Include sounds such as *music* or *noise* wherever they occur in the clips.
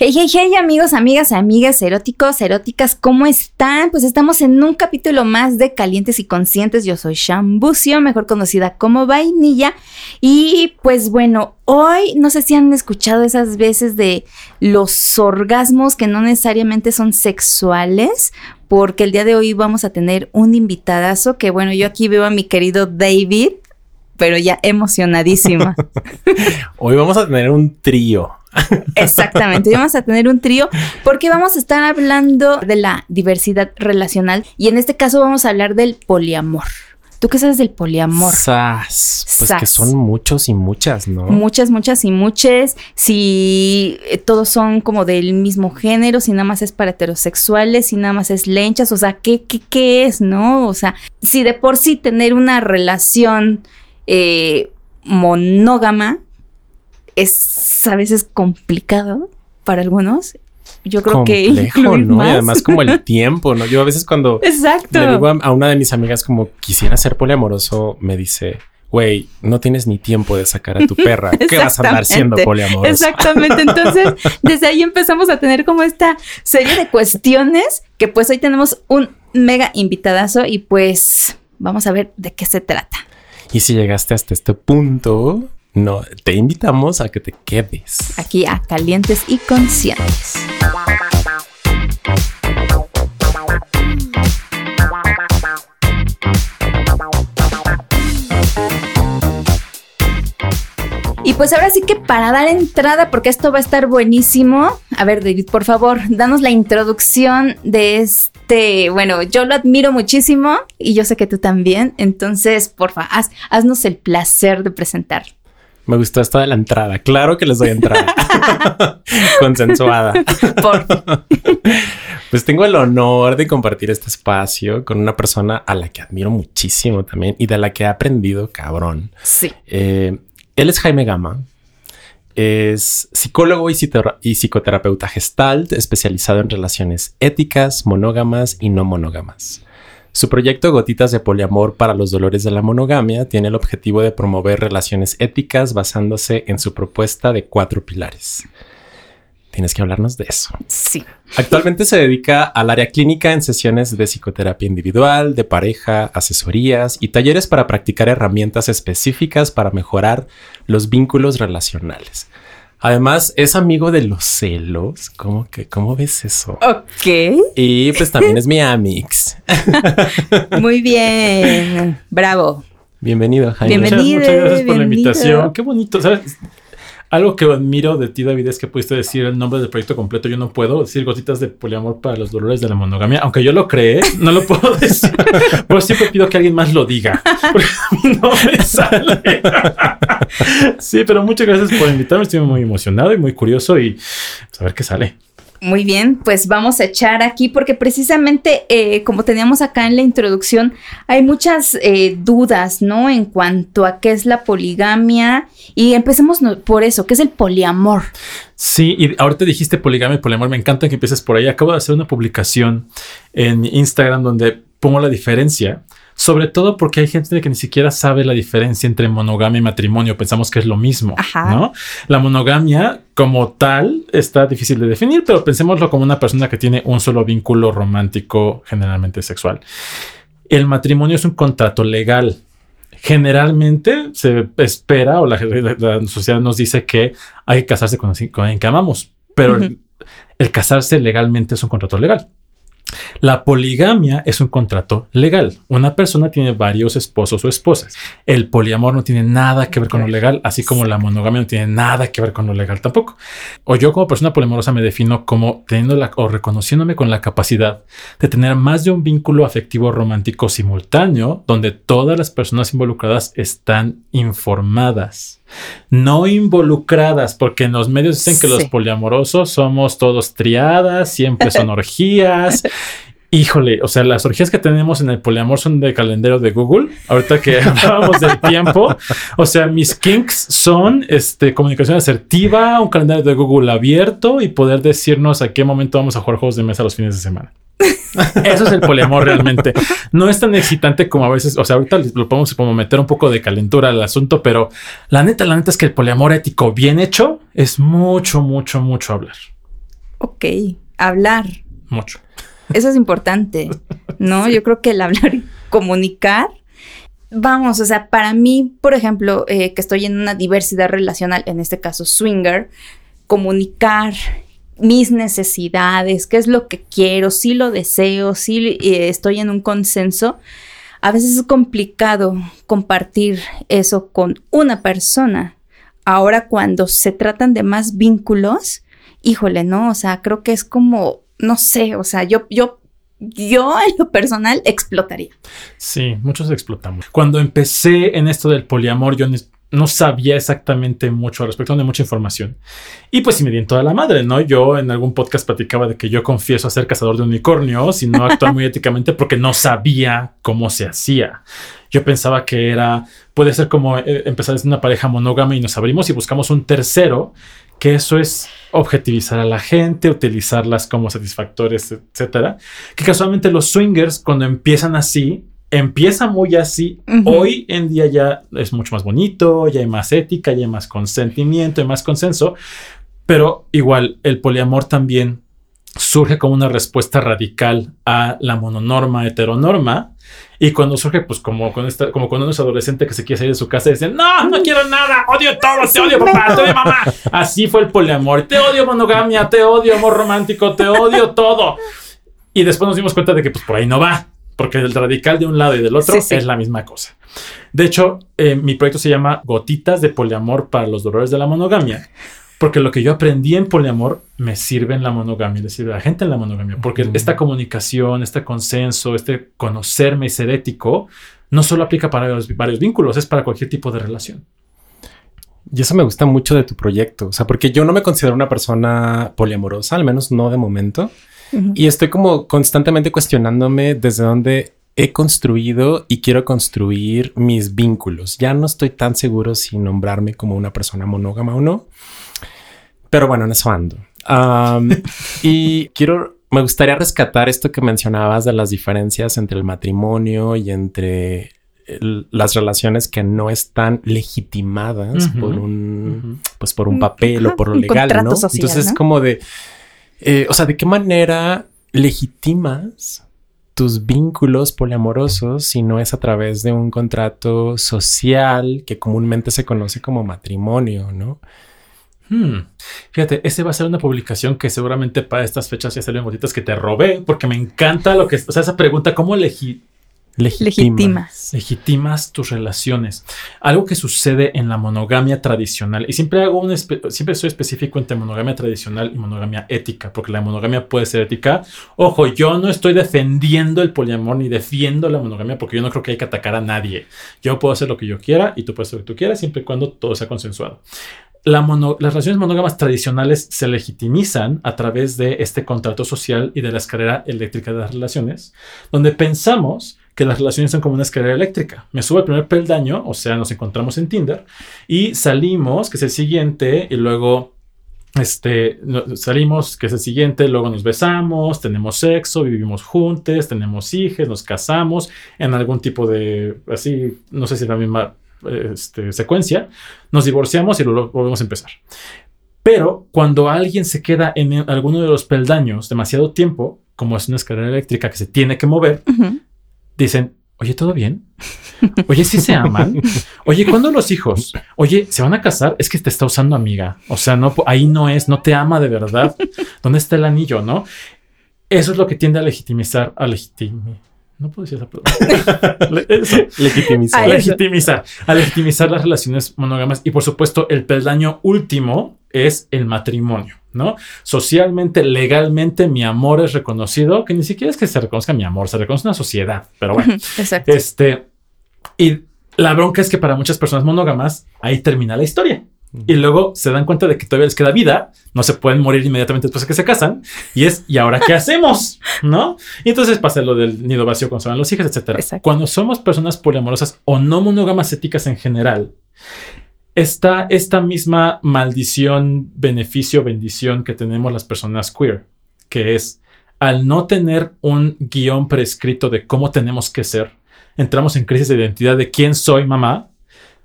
Hey, hey, hey, amigos, amigas, amigas, eróticos, eróticas, ¿cómo están? Pues estamos en un capítulo más de Calientes y Conscientes. Yo soy Shambucio, mejor conocida como Vainilla. Y pues bueno, hoy no sé si han escuchado esas veces de los orgasmos que no necesariamente son sexuales, porque el día de hoy vamos a tener un invitadazo que bueno, yo aquí veo a mi querido David, pero ya emocionadísima. *laughs* hoy vamos a tener un trío. Exactamente, vamos a tener un trío porque vamos a estar hablando de la diversidad relacional y en este caso vamos a hablar del poliamor. ¿Tú qué sabes del poliamor? Sas. Pues que son muchos y muchas, ¿no? Muchas, muchas y muchas. Si eh, todos son como del mismo género, si nada más es para heterosexuales, si nada más es lenchas, o sea, ¿qué, qué, qué es, no? O sea, si de por sí tener una relación eh, monógama es a veces complicado para algunos. Yo creo que *laughs* ¿no? Y además como el *laughs* tiempo, ¿no? Yo a veces cuando Exacto. le digo a, una de mis amigas como quisiera ser poliamoroso, me dice, güey, no tienes ni tiempo de sacar a tu perra. ¿Qué vas a andar siendo poliamoroso? Exactamente. Entonces, *laughs* desde ahí empezamos a tener como esta serie de cuestiones que pues hoy tenemos un mega invitadazo y pues vamos a ver de qué se trata. Y si llegaste hasta este punto, no, te invitamos a que te quedes. Aquí a Calientes y Conscientes. Y pues ahora sí que para dar entrada, porque esto va a estar buenísimo. A ver, David, por favor, danos la introducción de este. Bueno, yo lo admiro muchísimo y yo sé que tú también. Entonces, porfa, haz, haznos el placer de presentar. Me gustó esta de la entrada. Claro que les doy entrada. *laughs* Consensuada. Por. *laughs* pues tengo el honor de compartir este espacio con una persona a la que admiro muchísimo también y de la que he aprendido cabrón. Sí. Eh, él es Jaime Gama. Es psicólogo y, y psicoterapeuta gestalt especializado en relaciones éticas, monógamas y no monógamas. Su proyecto Gotitas de Poliamor para los Dolores de la Monogamia tiene el objetivo de promover relaciones éticas basándose en su propuesta de cuatro pilares. Tienes que hablarnos de eso. Sí. Actualmente se dedica al área clínica en sesiones de psicoterapia individual, de pareja, asesorías y talleres para practicar herramientas específicas para mejorar los vínculos relacionales. Además, es amigo de los celos. ¿Cómo que, cómo ves eso? Ok. Y pues también es mi amix. *laughs* Muy bien. Bravo. Bienvenido, Jaime. Bienvenido. Muchas, gracias por la invitación. Qué bonito. ¿Sabes? Algo que admiro de ti, David, es que pudiste decir el nombre del proyecto completo. Yo no puedo decir gotitas de poliamor para los dolores de la monogamia. Aunque yo lo cree, no lo puedo decir. Pero siempre pido que alguien más lo diga. No me sale. sí, pero muchas gracias por invitarme. Estoy muy emocionado y muy curioso y pues, a ver qué sale. Muy bien, pues vamos a echar aquí porque precisamente eh, como teníamos acá en la introducción, hay muchas eh, dudas, ¿no? En cuanto a qué es la poligamia y empecemos por eso, ¿qué es el poliamor? Sí, y ahorita dijiste poligamia y poliamor, me encanta que empieces por ahí. Acabo de hacer una publicación en Instagram donde pongo la diferencia sobre todo porque hay gente que ni siquiera sabe la diferencia entre monogamia y matrimonio. Pensamos que es lo mismo, ¿no? La monogamia como tal está difícil de definir, pero pensémoslo como una persona que tiene un solo vínculo romántico, generalmente sexual. El matrimonio es un contrato legal. Generalmente se espera o la, sociedad nos dice que hay que casarse con, quien que amamos, pero el casarse legalmente es un contrato legal. La poligamia es un contrato legal. Una persona tiene varios esposos o esposas. El poliamor no tiene nada que ver con lo legal, así como la monogamia no tiene nada que ver con lo legal tampoco. O yo como persona poliamorosa me defino como teniendo la, o reconociéndome con la capacidad de tener más de un vínculo afectivo romántico simultáneo donde todas las personas involucradas están informadas no involucradas, porque en los medios dicen que los poliamorosos somos todos triadas, siempre son *laughs* orgías. Híjole, o sea, las orgías que tenemos en el poliamor son de calendario de Google. Ahorita que *laughs* hablábamos del tiempo, o sea, mis kinks son este comunicación asertiva, un calendario de Google abierto y poder decirnos a qué momento vamos a jugar juegos de mesa los fines de semana. Eso es el poliamor realmente. No es tan excitante como a veces, o sea, ahorita lo podemos como meter un poco de calentura al asunto, pero la neta, la neta es que el poliamor ético bien hecho es mucho, mucho, mucho hablar. Ok, hablar. Mucho. Eso es importante, ¿no? *laughs* Yo creo que el hablar y comunicar, vamos, o sea, para mí, por ejemplo, eh, que estoy en una diversidad relacional, en este caso swinger, comunicar mis necesidades, qué es lo que quiero, si lo deseo, si eh, estoy en un consenso, a veces es complicado compartir eso con una persona. Ahora cuando se tratan de más vínculos, híjole, ¿no? O sea, creo que es como, no sé, o sea, yo, yo, yo en lo personal explotaría. Sí, muchos explotamos. Cuando empecé en esto del poliamor, yo no sabía exactamente mucho al respecto, no mucha información. Y pues si me di en toda la madre, ¿no? Yo en algún podcast platicaba de que yo confieso a ser cazador de unicornios y no actuar muy *laughs* éticamente porque no sabía cómo se hacía. Yo pensaba que era, puede ser como eh, empezar desde una pareja monógama y nos abrimos y buscamos un tercero, que eso es objetivizar a la gente, utilizarlas como satisfactores, etcétera. Que casualmente los swingers, cuando empiezan así, empieza muy así. Hoy en día ya es mucho más bonito, ya hay más ética, ya hay más consentimiento, hay más consenso. Pero igual, el poliamor también surge como una respuesta radical a la mononorma, heteronorma. Y cuando surge, pues como, con esta, como cuando uno es adolescente que se quiere salir de su casa y dice, no, no quiero nada, odio todo, te odio papá, te odio mamá. Así fue el poliamor, te odio monogamia, te odio amor romántico, te odio todo. Y después nos dimos cuenta de que pues por ahí no va porque el radical de un lado y del otro es la misma cosa. De hecho, eh, mi proyecto se llama Gotitas de Poliamor para los dolores de la monogamia, porque lo que yo aprendí en poliamor me sirve en la monogamia, le sirve a la gente en la monogamia, porque esta comunicación, este consenso, este conocerme y ser ético, no solo aplica para varios vínculos, es para cualquier tipo de relación. Y eso me gusta mucho de tu proyecto, o sea, porque yo no me considero una persona poliamorosa, al menos no de momento. Y estoy como constantemente cuestionándome desde dónde he construido y quiero construir mis vínculos. Ya no estoy tan seguro si nombrarme como una persona monógama o no. Pero bueno, en eso ando. *laughs* y quiero, me gustaría rescatar esto que mencionabas de las diferencias entre el matrimonio y entre las relaciones que no están legitimadas por un, pues por un papel o por lo legal, ¿no? Entonces es como de, eh, o sea, ¿de qué manera legitimas tus vínculos poliamorosos si no es a través de un contrato social que comúnmente se conoce como matrimonio, ¿no? Hmm. Fíjate, ese va a ser una publicación que seguramente para estas fechas ya salen gotitas que te robé, porque me encanta lo que, o sea, esa pregunta, ¿cómo elegir legitimas. Legitimas tus relaciones. Algo que sucede en la monogamia tradicional, y siempre hago un siempre soy específico entre monogamia tradicional y monogamia ética, porque la monogamia puede ser ética. Ojo, yo no estoy defendiendo el poliamor ni defiendo la monogamia, porque yo no creo que hay que atacar a nadie. Yo puedo hacer lo que yo quiera y tú puedes hacer lo que tú quieras, siempre y cuando todo sea consensuado. las relaciones monógamas tradicionales se legitimizan a través de este contrato social y de la escalera eléctrica de las relaciones, donde pensamos que las relaciones son como una escalera eléctrica. Me subo al primer peldaño, o sea, nos encontramos en Tinder y salimos, que es el siguiente, y luego este, salimos, que es el siguiente, luego nos besamos, tenemos sexo, vivimos juntos, tenemos hijos, nos casamos en algún tipo de, así, no sé si la misma este, secuencia, nos divorciamos y luego volvemos a empezar. Pero cuando alguien se queda en alguno de los peldaños demasiado tiempo, como es una escalera eléctrica que se tiene que mover, dicen, oye, ¿todo bien? Oye, si se aman. Oye, ¿cuándo los hijos? Oye, ¿se van a casar? Es que te está usando amiga. O sea, no, ahí no es, no te ama de verdad. ¿Dónde está el anillo, no? Eso es lo que tiende a legitimizar, a legitimizar. No puedo decir esa palabra. legitimizar. legitimizar. A legitimizar las relaciones monógamas. Y por supuesto, el peldaño último es el matrimonio. ¿No? Socialmente, legalmente, mi amor es reconocido, que ni siquiera es que se reconozca mi amor, se reconoce una sociedad, pero bueno. Exacto. Este, y la bronca es que para muchas personas monógamas, ahí termina la historia. Y luego se dan cuenta de que todavía les queda vida, no se pueden morir inmediatamente después de que se casan, y es, ¿y ahora qué hacemos? ¿No? Y entonces pasa lo del nido vacío cuando se van los hijos, etcétera. Cuando somos personas poliamorosas o no monógamas éticas en general, está esta misma maldición, beneficio, bendición que tenemos las personas queer, que es al no tener un guion prescrito de cómo tenemos que ser, entramos en crisis de identidad de quién soy mamá,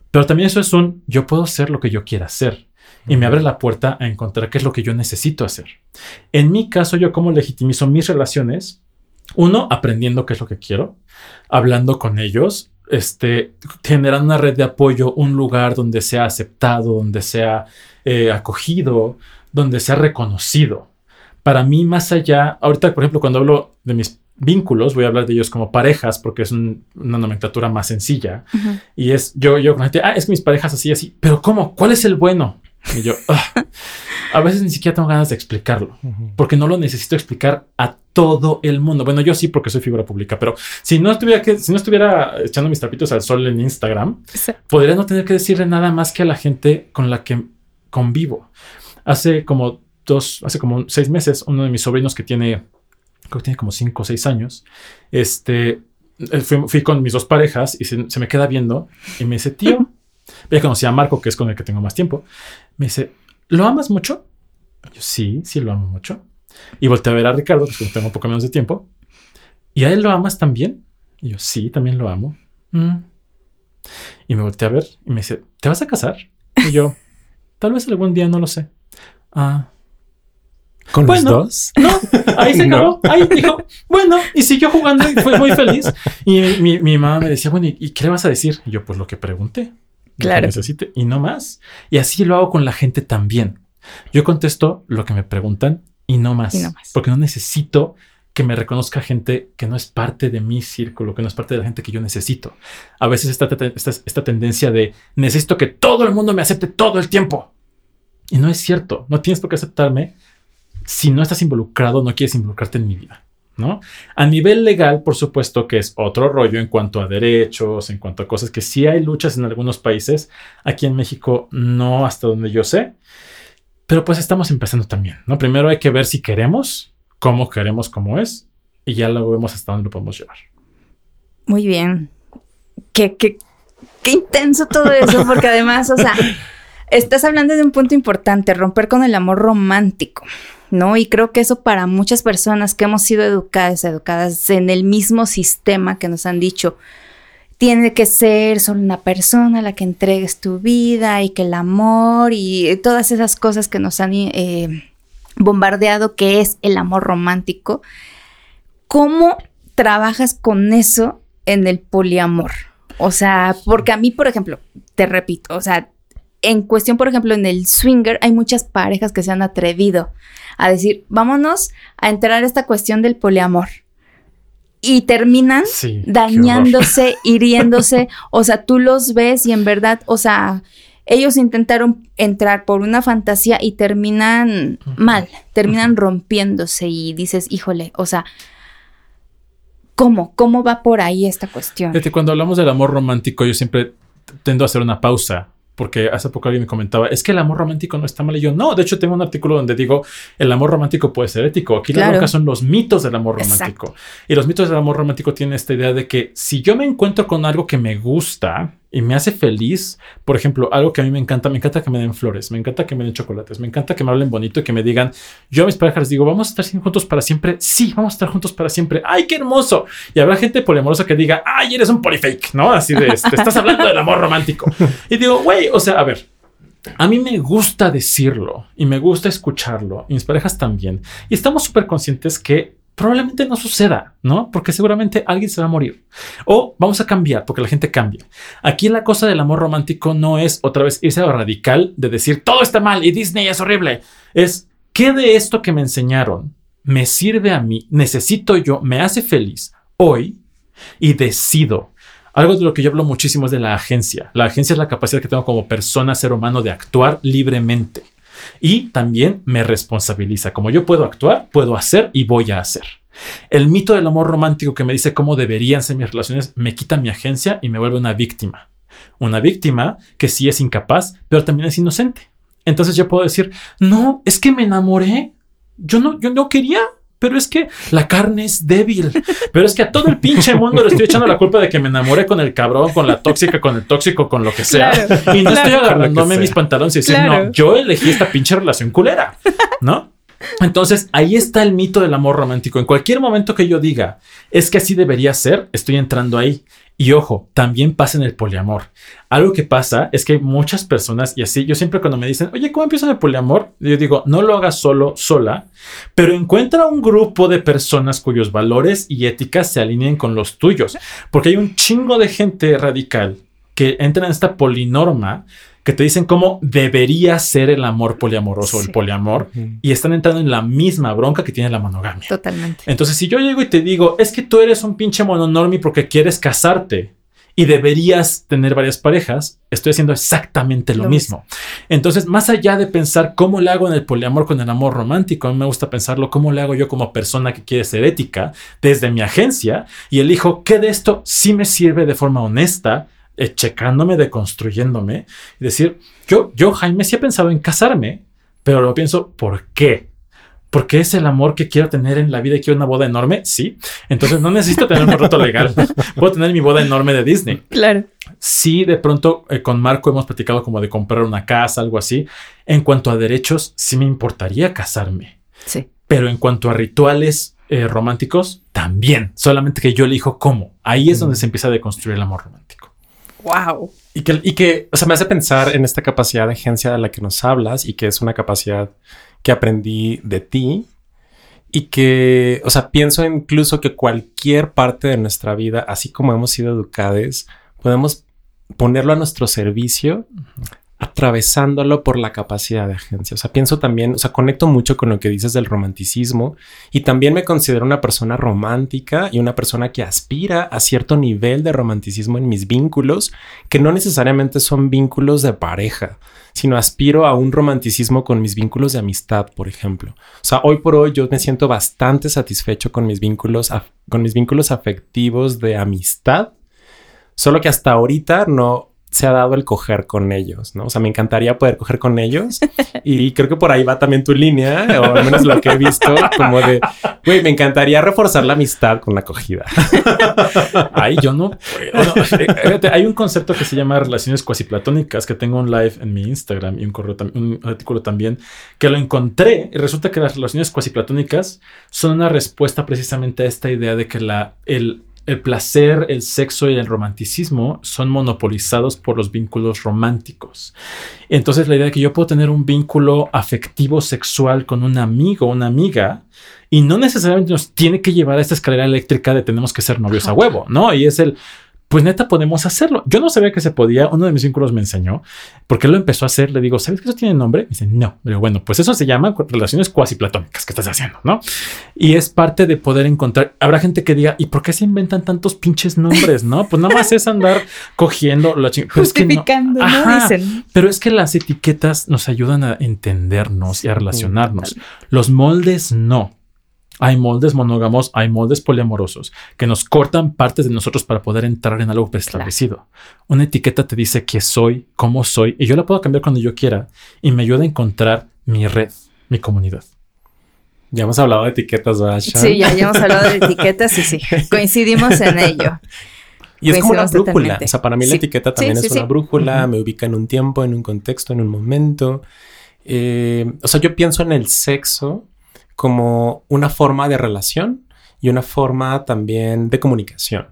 pero también eso es un yo puedo ser lo que yo quiera ser. y me abre la puerta a encontrar qué es lo que yo necesito hacer. En mi caso, yo cómo legitimizo mis relaciones, uno, aprendiendo qué es lo que quiero, hablando con ellos, este, generando una red de apoyo, un lugar donde sea aceptado, donde sea eh, acogido, donde sea reconocido. Para mí, más allá, ahorita, por ejemplo, cuando hablo de mis vínculos, voy a hablar de ellos como parejas porque es una nomenclatura más sencilla. Y es yo, yo con gente, ah, es que mis parejas así, así, pero ¿cómo? ¿Cuál es el bueno? Y yo, ah, a veces ni siquiera tengo ganas de explicarlo, porque no lo necesito explicar a todo el mundo. Bueno, yo sí porque soy figura pública, pero si no estuviera que, si no estuviera echando mis trapitos al sol en Instagram, podría no tener que decirle nada más que a la gente con la que convivo. Hace como dos, hace como seis meses, uno de mis sobrinos que tiene, creo que tiene como cinco o seis años, este, eh, fui, con mis dos parejas y se, me queda viendo y me dice, tío, *laughs* ya conocí a Marco, que es con el que tengo más tiempo, me dice, ¿lo amas mucho? yo, sí, sí lo amo mucho. Y volteé a ver a Ricardo, que tengo un poco menos de tiempo. ¿Y a él lo amas también? Y yo, sí, también lo amo. Mm. Y me volteé a ver y me dice, ¿te vas a casar? Y yo, *laughs* tal vez algún día no lo sé. Ah. ¿Con los dos? No, ahí se *laughs* acabó. Ahí dijo, bueno, y siguió jugando y fue muy feliz. Y mi, mi mamá me decía, bueno, ¿y qué le vas a decir? Y yo, pues lo que pregunté. Claro. necesite y no más. Y así lo hago con la gente también. Yo contesto lo que me preguntan y no más. Porque no necesito que me reconozca gente que no es parte de mi círculo, que no es parte de la gente que yo necesito. A veces esta, esta, esta tendencia de necesito que todo el mundo me acepte todo el tiempo. Y no es cierto. No tienes por qué aceptarme. Si no estás involucrado, no quieres involucrarte en mi vida. ¿No? A nivel legal, por supuesto que es otro rollo en cuanto a derechos, en cuanto a cosas que sí hay luchas en algunos países. Aquí en México no, hasta donde yo sé. Pero pues estamos empezando también, ¿no? Primero hay que ver si queremos, cómo queremos, cómo es, y ya luego vemos hasta dónde lo podemos llevar. Muy bien. Qué, qué, qué intenso todo eso, porque además, o sea, *laughs* estás hablando de un punto importante, romper con el amor romántico. ¿No? Y creo que eso para muchas personas que hemos sido educadas, educadas en el mismo sistema que nos han dicho, tiene que ser solo una persona la que entregues tu vida y que el amor y todas esas cosas que nos han eh, bombardeado que es el amor romántico. ¿Cómo trabajas con eso en el poliamor? O sea, porque a mí, por ejemplo, te repito, o sea, en cuestión, por ejemplo, en el swinger hay muchas parejas que se han atrevido a decir, vámonos a entrar a esta cuestión del poliamor. Y terminan dañándose, *laughs* hiriéndose. O sea, tú los ves y en verdad, o sea, ellos intentaron entrar por una fantasía y terminan mal, terminan rompiéndose y dices, híjole, o sea, ¿cómo? ¿Cómo va por ahí esta cuestión? Desde cuando hablamos del amor romántico, yo siempre tendo a hacer una pausa porque hace poco alguien me comentaba, es que el amor romántico no está mal. Y yo, no, de hecho tengo un artículo donde digo, el amor romántico puede ser ético. Aquí la boca son los mitos del amor romántico. Y los mitos del amor romántico tienen esta idea de que si yo me encuentro con algo que me gusta, y me hace feliz. Por ejemplo, algo que a mí me encanta, me encanta que me den flores, me encanta que me den chocolates, me encanta que me hablen bonito y que me digan, yo a mis parejas les digo, vamos a estar juntos para siempre. Sí, vamos a estar juntos para siempre. ¡Ay, qué hermoso! Y habrá gente poliamorosa que diga, ¡ay, eres un polifake! ¿No? Así de, te este, *laughs* estás hablando del amor romántico. Y digo, güey, o sea, a ver, a mí me gusta decirlo y me gusta escucharlo, y mis parejas también. Y estamos súper conscientes que probablemente no suceda, ¿no? Porque seguramente alguien se va a morir. O vamos a cambiar, porque la gente cambia. Aquí la cosa del amor romántico no es otra vez irse a radical de decir todo está mal y Disney es horrible. Es qué de esto que me enseñaron me sirve a mí, necesito yo, me hace feliz hoy y decido. Algo de lo que yo hablo muchísimo es de la agencia. La agencia es la capacidad que tengo como persona, ser humano, de actuar libremente y también me responsabiliza. Como yo puedo actuar, puedo hacer y voy a hacer. El mito del amor romántico que me dice cómo deberían ser mis relaciones me quita mi agencia y me vuelve una víctima. Una víctima que sí es incapaz, pero también es inocente. Entonces yo puedo decir, no, es que me enamoré. Yo no, yo no quería, pero es que la carne es débil. Pero es que a todo el pinche mundo le estoy echando la culpa de que me enamoré con el cabrón, con la tóxica, con el tóxico, con lo que sea. y no estoy agarrándome mis pantalones y diciendo, no, yo elegí esta pinche relación culera, ¿no? Entonces, ahí está el mito del amor romántico. En cualquier momento que yo diga, es que así debería ser, estoy entrando ahí. Y ojo, también pasa en el poliamor. Algo que pasa es que hay muchas personas, y así yo siempre cuando me dicen, oye, ¿cómo empieza el poliamor? Yo digo, no lo hagas solo, sola, pero encuentra un grupo de personas cuyos valores y éticas se alineen con los tuyos. Porque hay un chingo de gente radical que entra en esta polinorma que te dicen cómo debería ser el amor poliamoroso o el poliamor y están entrando en la misma bronca que tiene la monogamia. Totalmente. Entonces, si yo llego y te digo, es que tú eres un pinche mononormi porque quieres casarte y deberías tener varias parejas, estoy haciendo exactamente lo, Lo mismo. Entonces, más allá de pensar cómo le hago en el poliamor con el amor romántico, a mí me gusta pensarlo cómo le hago yo como persona que quiere ser ética desde mi agencia y elijo qué de esto sí me sirve de forma honesta, eh, checándome, deconstruyéndome y decir, yo, yo, Jaime, sí he pensado en casarme, pero lo pienso, ¿por qué? Porque es el amor que quiero tener en la vida y quiero una boda enorme, sí. Entonces no necesito tener un contrato legal. *laughs* Puedo tener mi boda enorme de Disney. Claro. Sí, de pronto eh, con Marco hemos platicado como de comprar una casa, algo así. En cuanto a derechos, sí me importaría casarme. Sí. Pero en cuanto a rituales eh, románticos, también. Solamente que yo elijo cómo. Ahí es donde se empieza a deconstruir el amor romántico. Wow. Y que, y que, o sea, me hace pensar en esta capacidad de agencia de la que nos hablas y que es una capacidad que aprendí de ti y que, o sea, pienso incluso que cualquier parte de nuestra vida, así como hemos sido educados, podemos ponerlo a nuestro servicio atravesándolo por la capacidad de agencia. O sea, pienso también, o sea, conecto mucho con lo que dices del romanticismo y también me considero una persona romántica y una persona que aspira a cierto nivel de romanticismo en mis vínculos, que no necesariamente son vínculos de pareja, sino aspiro a un romanticismo con mis vínculos de amistad, por ejemplo. O sea, hoy por hoy yo me siento bastante satisfecho con mis vínculos, con mis vínculos afectivos de amistad, solo que hasta ahorita no se ha dado el coger con ellos, ¿no? O sea, me encantaría poder coger con ellos *laughs* y creo que por ahí va también tu línea, o al menos lo que he visto, como de, güey, me encantaría reforzar la amistad con la acogida. *laughs* Ay, yo no puedo. No, fíjate, hay un concepto que se llama relaciones cuasiplatónicas que tengo un live en mi Instagram y un, correo un artículo también que lo encontré y resulta que las relaciones cuasiplatónicas son una respuesta precisamente a esta idea de que la, el, el placer, el sexo y el romanticismo son monopolizados por los vínculos románticos. Entonces la idea de que yo puedo tener un vínculo afectivo sexual con un amigo una amiga y no necesariamente nos tiene que llevar a esta escalera eléctrica de tenemos que ser novios a huevo, ¿no? Y es el, pues neta podemos hacerlo. Yo no sabía que se podía, uno de mis vínculos me enseñó, porque él lo empezó a hacer, le digo, ¿sabes que eso tiene nombre? Me dice, no, pero bueno, pues eso se llama relaciones cuasi platónicas que estás haciendo, ¿no? Y es parte de poder encontrar, habrá gente que diga, ¿y por qué se inventan tantos pinches nombres, no? Pues nada más es andar *laughs* cogiendo la ching- pero es que no. Justificando. Dicen. Pero es que las etiquetas nos ayudan a entendernos y a relacionarnos. Los moldes no. Hay moldes monógamos, hay moldes poliamorosos que nos cortan partes de nosotros para poder entrar en algo preestablecido. Una etiqueta te dice qué soy, cómo soy, y yo la puedo cambiar cuando yo quiera y me ayuda a encontrar mi red, mi comunidad. Ya hemos hablado de etiquetas, ¿verdad? Shan? Sí, ya, ya hemos hablado de *laughs* etiquetas y sí, coincidimos en ello. Y es como una brújula. totalmente. O sea, para mí la etiqueta también Sí, es sí, una brújula, me ubica en un tiempo, en un contexto, en un momento. Eh, o sea, yo pienso en el sexo como una forma de relación y una forma también de comunicación.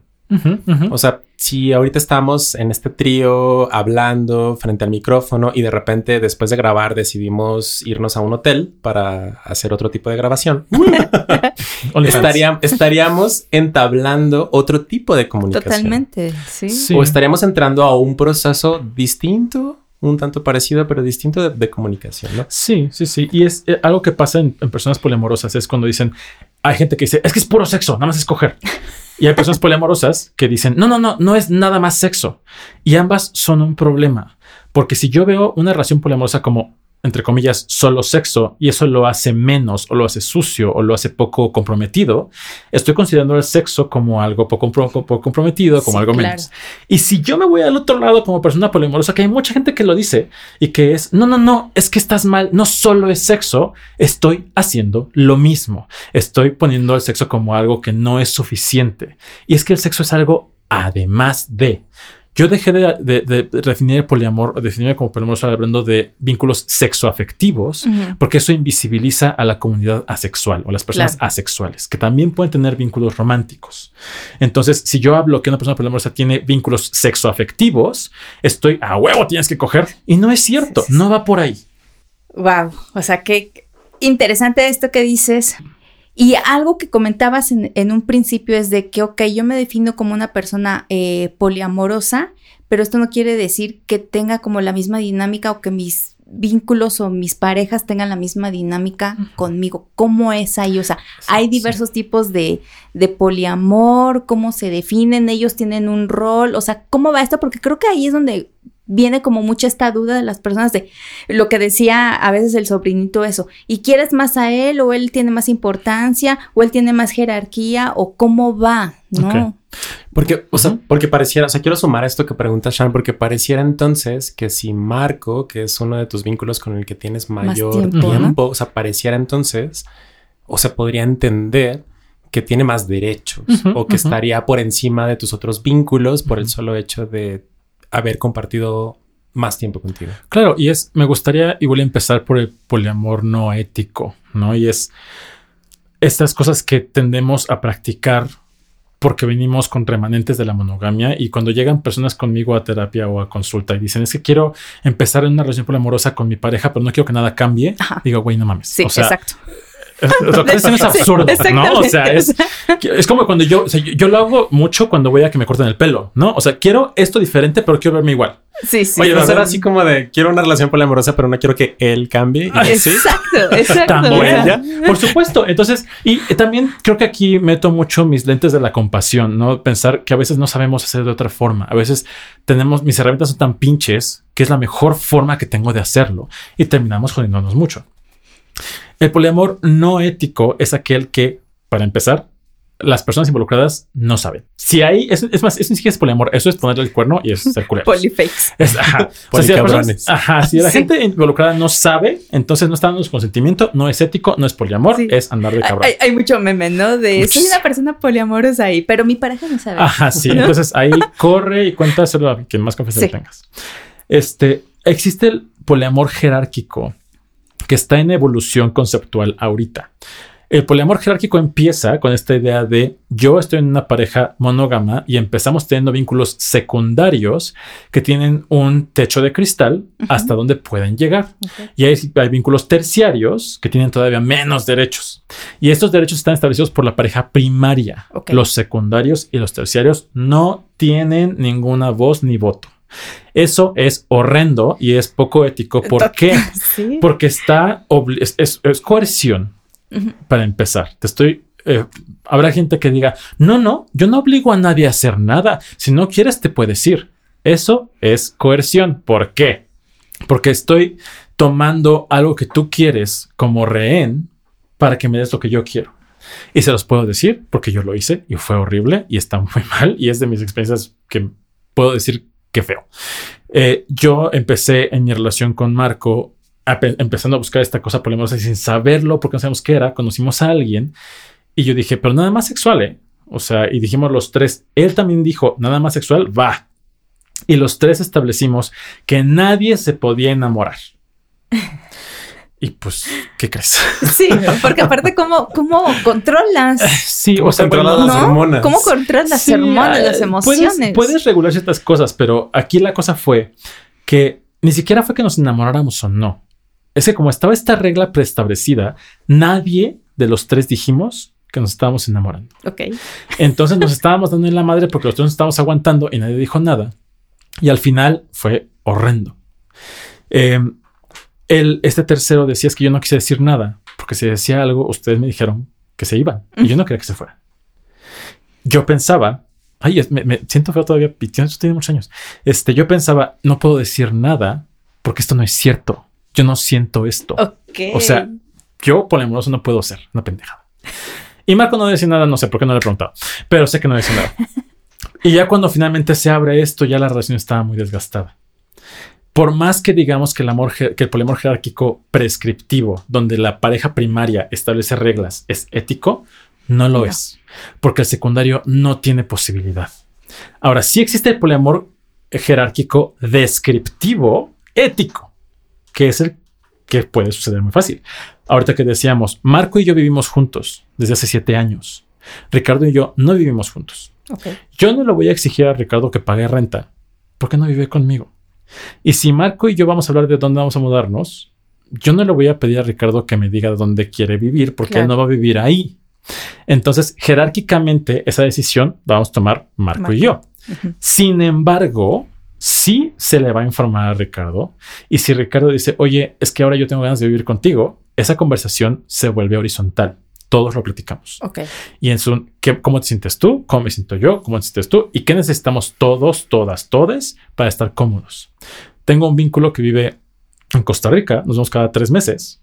O sea, si ahorita estamos en este trío hablando frente al micrófono y de repente después de grabar decidimos irnos a un hotel para hacer otro tipo de grabación, *laughs* *laughs* estaría- estaríamos entablando otro tipo de comunicación. Totalmente, sí. Sí. O estaríamos entrando a un proceso distinto, un tanto parecido, pero distinto de, comunicación, ¿no? Sí, sí, sí. Y es eh, algo que pasa en, en personas poliamorosas. Es cuando dicen, hay gente que dice, es que es puro sexo, nada más es coger. Y hay personas poliamorosas que dicen, no, no, no, no es nada más sexo. Y ambas son un problema. Porque si yo veo una relación poliamorosa como, entre comillas, solo sexo, y eso lo hace menos, o lo hace sucio, o lo hace poco comprometido, estoy considerando el sexo como algo poco, compro- poco comprometido, como Sí, algo claro. menos. Y si yo me voy al otro lado como persona poliamorosa, que hay mucha gente que lo dice y que es, no, no, no, es que estás mal, no solo es sexo, estoy haciendo lo mismo. Estoy poniendo el sexo como algo que no es suficiente. Y es que el sexo es algo además de. Yo dejé de, de- de definir el poliamor, definirme como poliamor hablando de vínculos sexoafectivos, Ujú. porque eso invisibiliza a la comunidad asexual o las personas Claro. asexuales, que también pueden tener vínculos románticos. Entonces, si yo hablo que una persona poliamorosa tiene vínculos sexoafectivos, estoy a huevo, tienes que coger. Y no es cierto, Sí, sí, sí. no va por ahí. Wow, o sea, qué interesante esto que dices. Y algo que comentabas en, en un principio es de que, ok, yo me defino como una persona eh, poliamorosa, pero esto no quiere decir que tenga como la misma dinámica o que mis vínculos o mis parejas tengan la misma dinámica conmigo. ¿Cómo es ahí? O sea, hay diversos tipos de, de poliamor, cómo se definen, ellos tienen un rol, o sea, ¿cómo va esto? Porque creo que ahí es donde viene como mucha esta duda de las personas de lo que decía a veces el sobrinito eso, ¿y quieres más a él o él tiene más importancia o él tiene más jerarquía o cómo va? ¿No? Porque, o sea, porque pareciera, o sea, quiero sumar a esto que pregunta Shan, porque pareciera entonces que si Marco, que es uno de tus vínculos con el que tienes mayor tiempo, tiempo, ¿no? o sea, pareciera entonces, o sea, podría entender que tiene más derechos o que estaría por encima de tus otros vínculos por el solo hecho de haber compartido más tiempo contigo. Claro, y es, me gustaría igual empezar por el poliamor no ético, ¿no? Y es estas cosas que tendemos a practicar porque venimos con remanentes de la monogamia y cuando llegan personas conmigo a terapia o a consulta y dicen es que quiero empezar en una relación poliamorosa con mi pareja, pero no quiero que nada cambie, Ajá. digo, güey, no mames. Sí, o sea, exacto. Sí, absurdo, ¿no? O sea, es, es como cuando yo, o sea, yo, yo lo hago mucho cuando voy a que me corten el pelo, ¿no? O sea, quiero esto diferente, pero quiero verme igual. Sí, sí. Oye, va a ser así como de quiero una relación poliamorosa, pero no quiero que él cambie. Y Ay, sí. Exacto, *laughs* exacto. O buena. Por supuesto. Entonces, y también creo que aquí meto mucho mis lentes de la compasión, ¿no? Pensar que a veces no sabemos hacer de otra forma. A veces tenemos, mis herramientas son tan pinches que es la mejor forma que tengo de hacerlo y terminamos jodiéndonos mucho. El poliamor no ético es aquel que, para empezar, las personas involucradas no saben. Si hay, es, es más, eso ni siquiera es poliamor, eso es ponerle el cuerno y es ser culero. *laughs* Polyfakes. Es, ajá. *laughs* O sea, si personas- ajá, si la Sí. gente involucrada no sabe, entonces no está dando su consentimiento, no es ético, no es poliamor, Sí. es andar de cabrón. Hay, hay mucho meme, ¿no? De soy Muchísimo. una persona poliamorosa ahí, pero mi pareja no sabe. Ajá, sí. Entonces ahí corre y cuéntaselo a quien más confianza Sí. tengas. Este, existe el poliamor jerárquico que está en evolución conceptual ahorita. El poliamor jerárquico empieza con esta idea de yo estoy en una pareja monógama y empezamos teniendo vínculos secundarios que tienen un techo de cristal hasta donde pueden llegar. Y hay, hay vínculos terciarios que tienen todavía menos derechos. Y estos derechos están establecidos por la pareja primaria. Los secundarios y los terciarios no tienen ninguna voz ni voto. Eso es horrendo y es poco ético. ¿Por qué? *laughs* Sí. Porque está es, es- es coerción para empezar. Te estoy. eh, habrá gente que diga: No, no, yo no obligo a nadie a hacer nada. Si no quieres, te puedes ir. Eso es coerción. ¿Por qué? Porque estoy tomando algo que tú quieres como rehén para que me des lo que yo quiero. Y se los puedo decir porque yo lo hice y fue horrible y está muy *laughs* mal y es de mis experiencias que puedo decir que feo. Eh, yo empecé en mi relación con Marco empezando a buscar esta cosa poliamorosa y sin saberlo porque no sabemos qué era, conocimos a alguien y yo dije, pero nada más sexual, ¿eh? O sea, y dijimos los tres, él también dijo, nada más sexual, va. Y los tres establecimos que nadie se podía enamorar. *laughs* Y pues, ¿qué crees? *laughs* Sí, porque aparte, ¿cómo, cómo controlas? *laughs* Sí, ¿Cómo o sea, controlas bueno, las ¿No? hormonas? ¿Cómo controlas las Sí, hormonas, ah, las emociones? Puedes, puedes regular ciertas cosas, pero aquí la cosa fue que ni siquiera fue que nos enamoráramos o no. Es que como estaba esta regla preestablecida, nadie de los tres dijimos que nos estábamos enamorando. Ok. Entonces nos estábamos dando en la madre porque los tres nos estábamos aguantando y nadie dijo nada. Y al final fue horrendo. Eh, el, este tercero decía es que yo no quise decir nada porque si decía algo, ustedes me dijeron que se iban y yo no quería que se fuera. Yo pensaba, ay, es- me, me siento feo todavía, y tiene, muchos años. Este, yo pensaba, no puedo decir nada porque esto no es cierto. Yo no siento esto. O sea, yo poliamoroso no puedo ser una pendejada. Y Marco no decía nada, no sé por qué no le he preguntado, pero sé que no decía nada. *laughs* Y ya cuando finalmente se abre esto, ya la relación estaba muy desgastada. Por más que digamos que el amor, que el poliamor jerárquico prescriptivo, donde la pareja primaria establece reglas, es ético, no lo No. es, porque el secundario no tiene posibilidad. Ahora, sí existe el poliamor jerárquico descriptivo ético, que es el que puede suceder muy fácil. Ahorita que decíamos, Marco y yo vivimos juntos desde hace siete años. Ricardo y yo no vivimos juntos. Yo no le voy a exigir a Ricardo que pague renta porque no vive conmigo. Y si Marco y yo vamos a hablar de dónde vamos a mudarnos, yo no le voy a pedir a Ricardo que me diga dónde quiere vivir porque él no va a vivir ahí. Entonces, jerárquicamente, esa decisión la vamos a tomar Marco, y yo. Sin embargo, sí se le va a informar a Ricardo. Y si Ricardo dice, oye, es que ahora yo tengo ganas de vivir contigo, esa conversación se vuelve horizontal. Todos lo platicamos. Ok. Y en su, ¿qué, ¿cómo te sientes tú? ¿Cómo me siento yo? ¿Cómo te sientes tú? ¿Y qué necesitamos todos, todas, todes para estar cómodos? Tengo un vínculo que vive en Costa Rica, nos vemos cada tres meses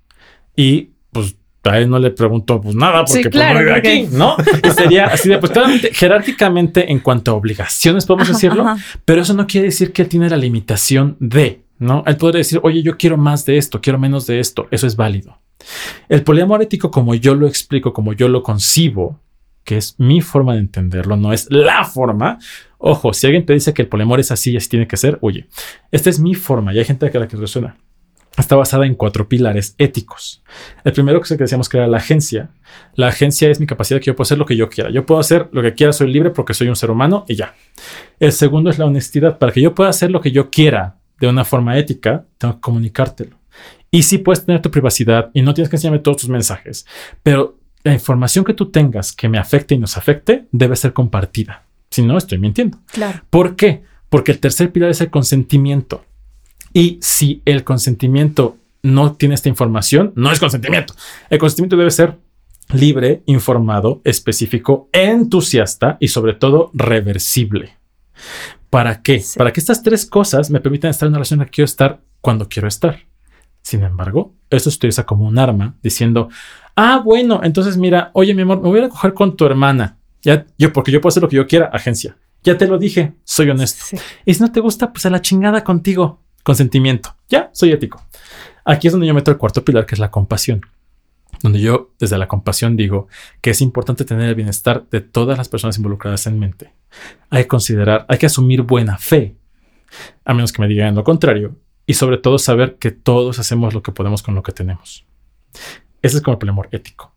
y pues a él no le pregunto pues nada porque pues, no vive aquí, ¿no? sería así de pues jerárquicamente en cuanto a obligaciones podemos decirlo, pero eso no quiere decir que él tiene la limitación de, ¿no? Él podría decir, oye, yo quiero más de esto, quiero menos de esto, eso es válido. El poliamor ético, como yo lo explico, como yo lo concibo, que es mi forma de entenderlo, no es la forma. Ojo, si alguien te dice que el poliamor es así y así tiene que ser, oye, esta es mi forma y hay gente a la que resuena está basada en cuatro pilares éticos. El primero que decíamos que era la agencia. La agencia es mi capacidad que yo puedo hacer lo que yo quiera. Yo puedo hacer lo que quiera, soy libre porque soy un ser humano y ya. El segundo es la honestidad. Para que yo pueda hacer lo que yo quiera de una forma ética, tengo que comunicártelo. Y sí puedes tener tu privacidad y no tienes que enseñarme todos tus mensajes, pero la información que tú tengas que me afecte y nos afecte debe ser compartida. Si no, estoy mintiendo. Claro. ¿Por qué? Porque el tercer pilar es el consentimiento. Y si el consentimiento no tiene esta información, no es consentimiento. El consentimiento debe ser libre, informado, específico, entusiasta y sobre todo reversible. ¿Para qué? Para que estas tres cosas me permitan estar en una relación en la que quiero estar cuando quiero estar. Sin embargo, esto se utiliza como un arma diciendo, ah, bueno, entonces mira, oye, mi amor, me voy a coger con tu hermana. Ya, yo, porque yo puedo hacer lo que yo quiera, agencia. Ya te lo dije, soy honesto. Y si no te gusta, pues a la chingada contigo consentimiento. Ya, soy ético. Aquí es donde yo meto el cuarto pilar, que es la compasión. Donde yo desde la compasión digo que es importante tener el bienestar de todas las personas involucradas en mente. Hay que considerar, hay que asumir buena fe, a menos que me digan lo contrario, y sobre todo saber que todos hacemos lo que podemos con lo que tenemos. Ese es como el amor ético.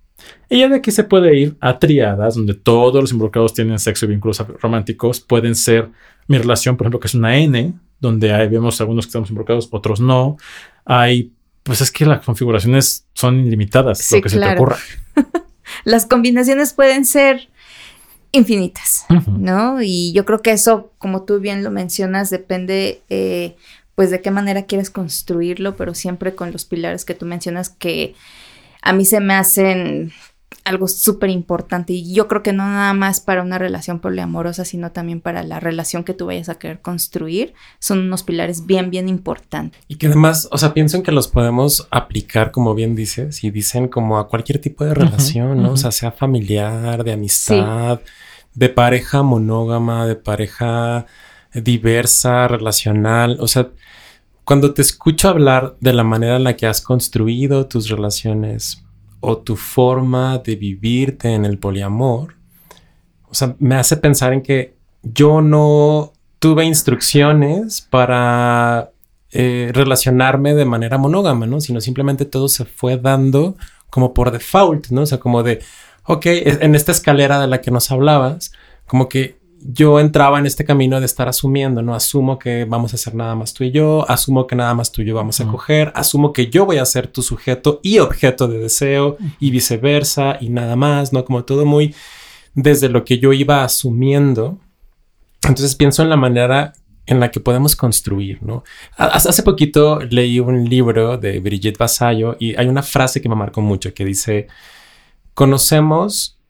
Y ya de aquí se puede ir a triadas donde todos los involucrados tienen sexo y vínculos románticos. Pueden ser mi relación, por ejemplo, que es una N, donde hay, vemos algunos que estamos involucrados, otros no. Hay, pues es que las configuraciones son ilimitadas, lo que se te ocurra. *laughs* las combinaciones pueden ser infinitas, ¿no? Y yo creo que eso, como tú bien lo mencionas, depende, eh, pues, de qué manera quieres construirlo, pero siempre con los pilares que tú mencionas que a mí se me hacen algo súper importante y yo creo que no nada más para una relación poliamorosa, sino también para la relación que tú vayas a querer construir, son unos pilares bien, bien importantes. Y que además, o sea, pienso en que los podemos aplicar, como bien dices, y dicen como a cualquier tipo de relación, ¿no? O sea, sea familiar, de amistad, de pareja monógama, de pareja diversa, relacional, o sea, cuando te escucho hablar de la manera en la que has construido tus relaciones o tu forma de vivirte en el poliamor, o sea, me hace pensar en que yo no tuve instrucciones para eh, relacionarme de manera monógama, ¿no? Sino simplemente todo se fue dando como por default, ¿no? O sea, como de, ok, en esta escalera de la que nos hablabas, como que yo entraba en este camino de estar asumiendo, ¿no? Asumo que vamos a hacer nada más tú y yo, asumo que nada más tú y yo vamos a coger, asumo que yo voy a ser tu sujeto y objeto de deseo y viceversa y nada más, ¿no? Como todo muy desde lo que yo iba asumiendo. Entonces pienso en la manera en la que podemos construir, ¿no? Hace poquito leí un libro de Brigitte Vasallo y hay una frase que me marcó mucho que dice, conocemos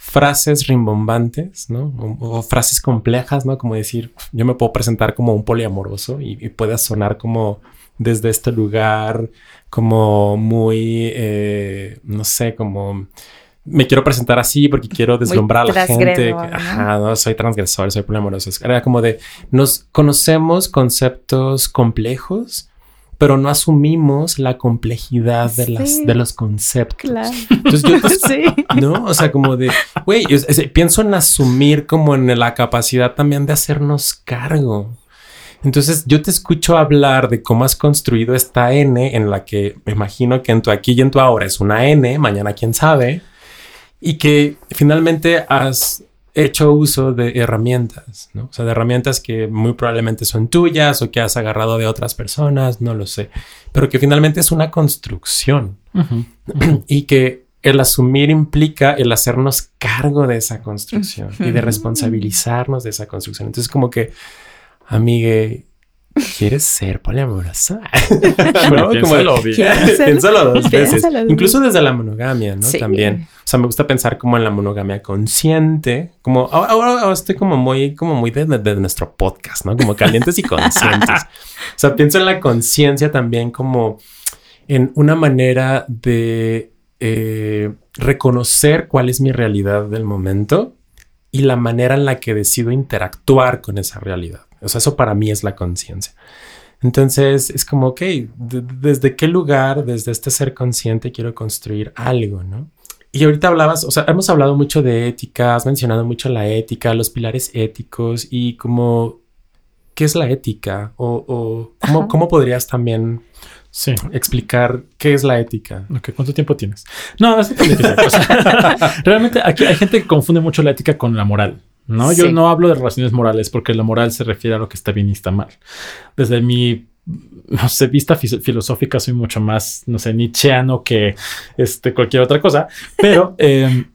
frases rimbombantes, ¿no? O, frases complejas, ¿no? Como decir, yo me puedo presentar como un poliamoroso y, y puede sonar como desde este lugar, como muy, eh, no sé, como me quiero presentar así porque quiero deslumbrar a la gente. Ajá, no, soy transgresor, soy poliamoroso. Era como de, nos conocemos conceptos complejos pero no asumimos la complejidad de, las, de los conceptos. Claro. Entonces yo, *laughs* sí. ¿no? O sea, como de, güey, pienso en asumir como en la capacidad también de hacernos cargo. Entonces yo te escucho hablar de cómo has construido esta N en la que me imagino que en tu aquí y en tu ahora es una N, mañana quién sabe, y que finalmente has hecho uso de herramientas, ¿no? O sea, de herramientas que muy probablemente son tuyas o que has agarrado de otras personas, no lo sé, pero que finalmente es una construcción *clears throat* y que el asumir implica el hacernos cargo de esa construcción y de responsabilizarnos de esa construcción. Entonces, como que, amigue, ¿Quieres ser poliamorosa? *laughs* Bueno, piénsalo bien. Piénsalo dos veces. Incluso desde la monogamia, ¿no? Sí. También. O sea, me gusta pensar como en la monogamia consciente. Como ahora, ahora- ahora estoy como muy, como muy de, de nuestro podcast, ¿no? Como calientes y conscientes. *laughs* o sea, pienso en la conciencia también como en una manera de eh, reconocer cuál es mi realidad del momento y la manera en la que decido interactuar con esa realidad. O sea, eso para mí es la conciencia. Entonces es como, ok, de- ¿desde qué lugar, desde este ser consciente quiero construir algo, no? Y ahorita hablabas, o sea, hemos hablado mucho de ética, has mencionado mucho la ética, los pilares éticos y como, ¿qué es la ética? O, o ¿cómo, podrías también Sí. explicar qué es la ética? Ok, ¿cuánto tiempo tienes? No, es difícil. O sea, *laughs* realmente aquí hay gente que confunde mucho la ética con la moral. No, yo no hablo de relaciones morales porque la moral se refiere a lo que está bien y está mal. Desde mi no sé, vista filosófica soy mucho más, no sé, nietzscheano que este, cualquier otra cosa, pero *laughs* eh,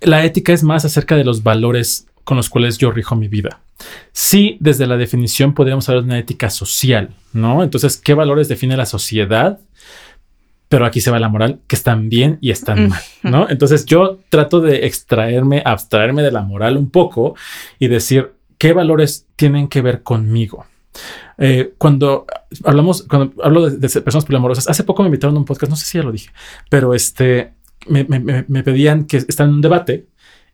la ética es más acerca de los valores con los cuales yo rijo mi vida. Sí, desde la definición podríamos hablar de una ética social, ¿no? Entonces, ¿qué valores define la sociedad? Pero aquí se va la moral, que están bien y están mal, ¿no? Entonces yo trato de extraerme, abstraerme de la moral un poco y decir qué valores tienen que ver conmigo. Eh, cuando hablamos, cuando hablo de, de personas poliamorosas, hace poco me invitaron a un podcast, no sé si ya lo dije, pero este me, me- me- me pedían que están en un debate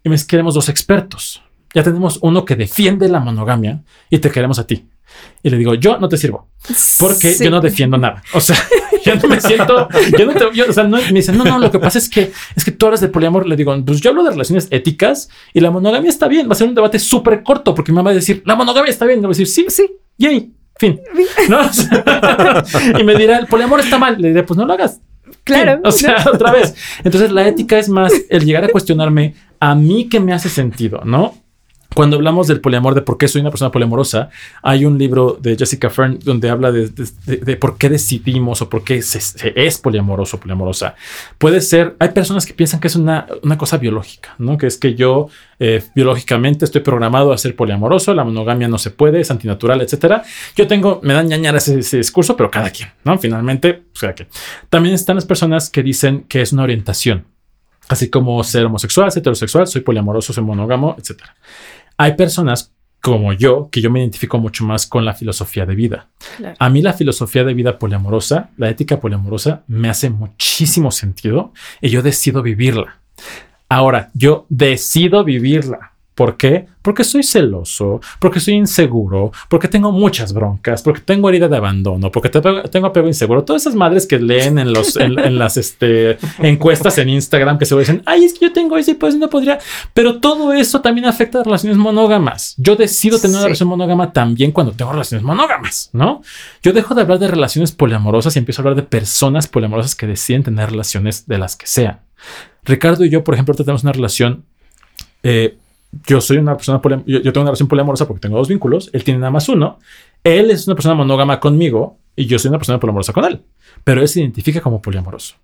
y me queremos dos expertos. Ya tenemos uno que defiende la monogamia y te queremos a ti. Y le digo, yo no te sirvo porque Sí. yo no defiendo nada. O sea, *laughs* yo no me siento, yo no te, yo, o sea, no, me dicen, no, no, lo que pasa es que es que tú hablas de poliamor. Le digo, pues yo hablo de relaciones éticas y la monogamia está bien. Va a ser un debate súper corto porque me va a decir, la monogamia está bien. Y le voy a decir, sí, Sí. yay, fin. ¿No? O *laughs* sea, y me dirá, el poliamor está mal. Le diré, pues no lo hagas. Claro. Fin. O sea, otra vez. Entonces la ética es más el llegar a cuestionarme a mí que me hace sentido, ¿no? Cuando hablamos del poliamor, de por qué soy una persona poliamorosa, hay un libro de Jessica Fern donde habla de, por qué decidimos o por qué se, es poliamoroso o poliamorosa. Puede ser, hay personas que piensan que es una, una cosa biológica, ¿no? Que es que yo eh, biológicamente estoy programado a ser poliamoroso, la monogamia no se puede, es antinatural, etcétera. Yo tengo, me dan ñañar ese, ese discurso, pero cada quien, ¿no? Finalmente, pues cada quien. También están las personas que dicen que es una orientación, así como ser homosexual, ser heterosexual, soy poliamoroso, soy monógamo, etcétera. Hay personas como yo, que yo me identifico mucho más con la filosofía de vida. Claro. A mí la filosofía de vida poliamorosa, la ética poliamorosa, me hace muchísimo sentido y yo decido vivirla. Ahora, yo decido vivirla. ¿Por qué? Porque soy celoso, porque soy inseguro, porque tengo muchas broncas, porque tengo herida de abandono, porque te- tengo apego inseguro. Todas esas madres que leen en, los, en, en las este, encuestas en Instagram que se dicen, ay, es que yo tengo eso y pues no podría. Pero todo eso también afecta a relaciones monógamas. Yo decido tener una relación monógama también cuando tengo relaciones monógamas, ¿no? Yo dejo de hablar de relaciones poliamorosas y empiezo a hablar de personas poliamorosas que deciden tener relaciones de las que sean. Ricardo y yo, por ejemplo, tenemos una relación. eh, yo soy una persona, yo, yo tengo una relación poliamorosa porque tengo dos vínculos. Él tiene nada más uno. Él es una persona monógama conmigo y yo soy una persona poliamorosa con él. Pero él se identifica como poliamoroso.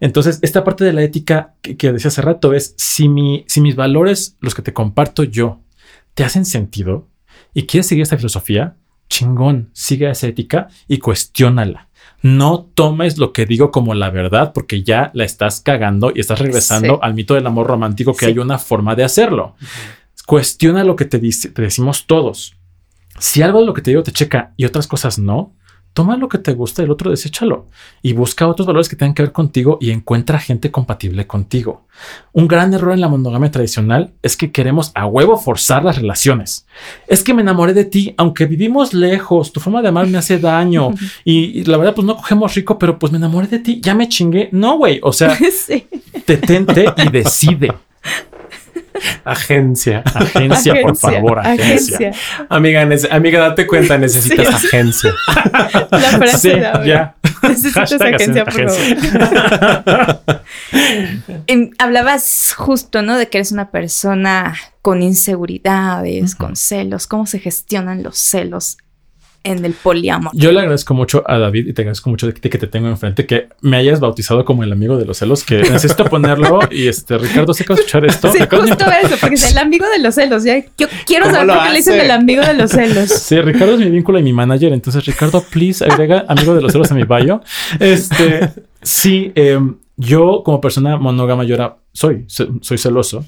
Entonces, esta parte de la ética que, que decía hace rato es si, mi, si mis valores, los que te comparto yo, te hacen sentido y quieres seguir esta filosofía, chingón, sigue esa ética y cuestiónala. No tomes lo que digo como la verdad porque ya la estás cagando y estás regresando Sí. al mito del amor romántico que Sí. hay una forma de hacerlo. Cuestiona lo que te, dice- te decimos todos. Si algo de lo que te digo te checa y otras cosas no, toma lo que te gusta y el otro deséchalo y busca otros valores que tengan que ver contigo y encuentra gente compatible contigo. Un gran error en la monogamia tradicional es que queremos a huevo forzar las relaciones. Es que me enamoré de ti, aunque vivimos lejos, tu forma de amar me hace daño *laughs* y, y la verdad pues no cogemos rico, pero pues me enamoré de ti, ya me chingué. No, güey, o sea, *laughs* sí. detente y decide. Agencia. Agencia, por favor, agencia. Amiga, nece- amiga, date cuenta, necesitas Sí. agencia. *laughs* La frase Sí, de ahora. ya. Necesitas Hashtag agencia, por agencia. *laughs* favor. Hablabas justo, ¿no? De que eres una persona con inseguridades, con celos. ¿Cómo se gestionan los celos en el poliamor? Yo le agradezco mucho a David y te agradezco mucho de que te tengo enfrente, que me hayas bautizado como el amigo de los celos, que necesito ponerlo. *laughs* Y este, Ricardo, sé que escuchar esto. Sí, justo eso, porque es el amigo de los celos. Ya, yo quiero ¿Cómo saber por qué le dicen el amigo de los celos. Sí, Ricardo es mi vínculo y mi manager. Entonces, Ricardo, please agrega amigo de los celos a mi bio. Este, sí, em, yo como persona monógama, yo era, soy, soy celoso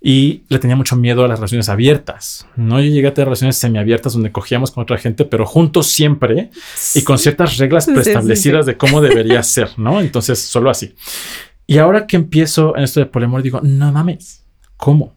y le tenía mucho miedo a las relaciones abiertas. No, yo llegué a tener relaciones semiabiertas donde cogíamos con otra gente, pero juntos siempre y con ciertas reglas Sí, sí, preestablecidas sí. de cómo debería *laughs* ser, ¿no? Entonces, solo así. Y ahora que empiezo en esto de poliamor, digo, no mames, ¿cómo?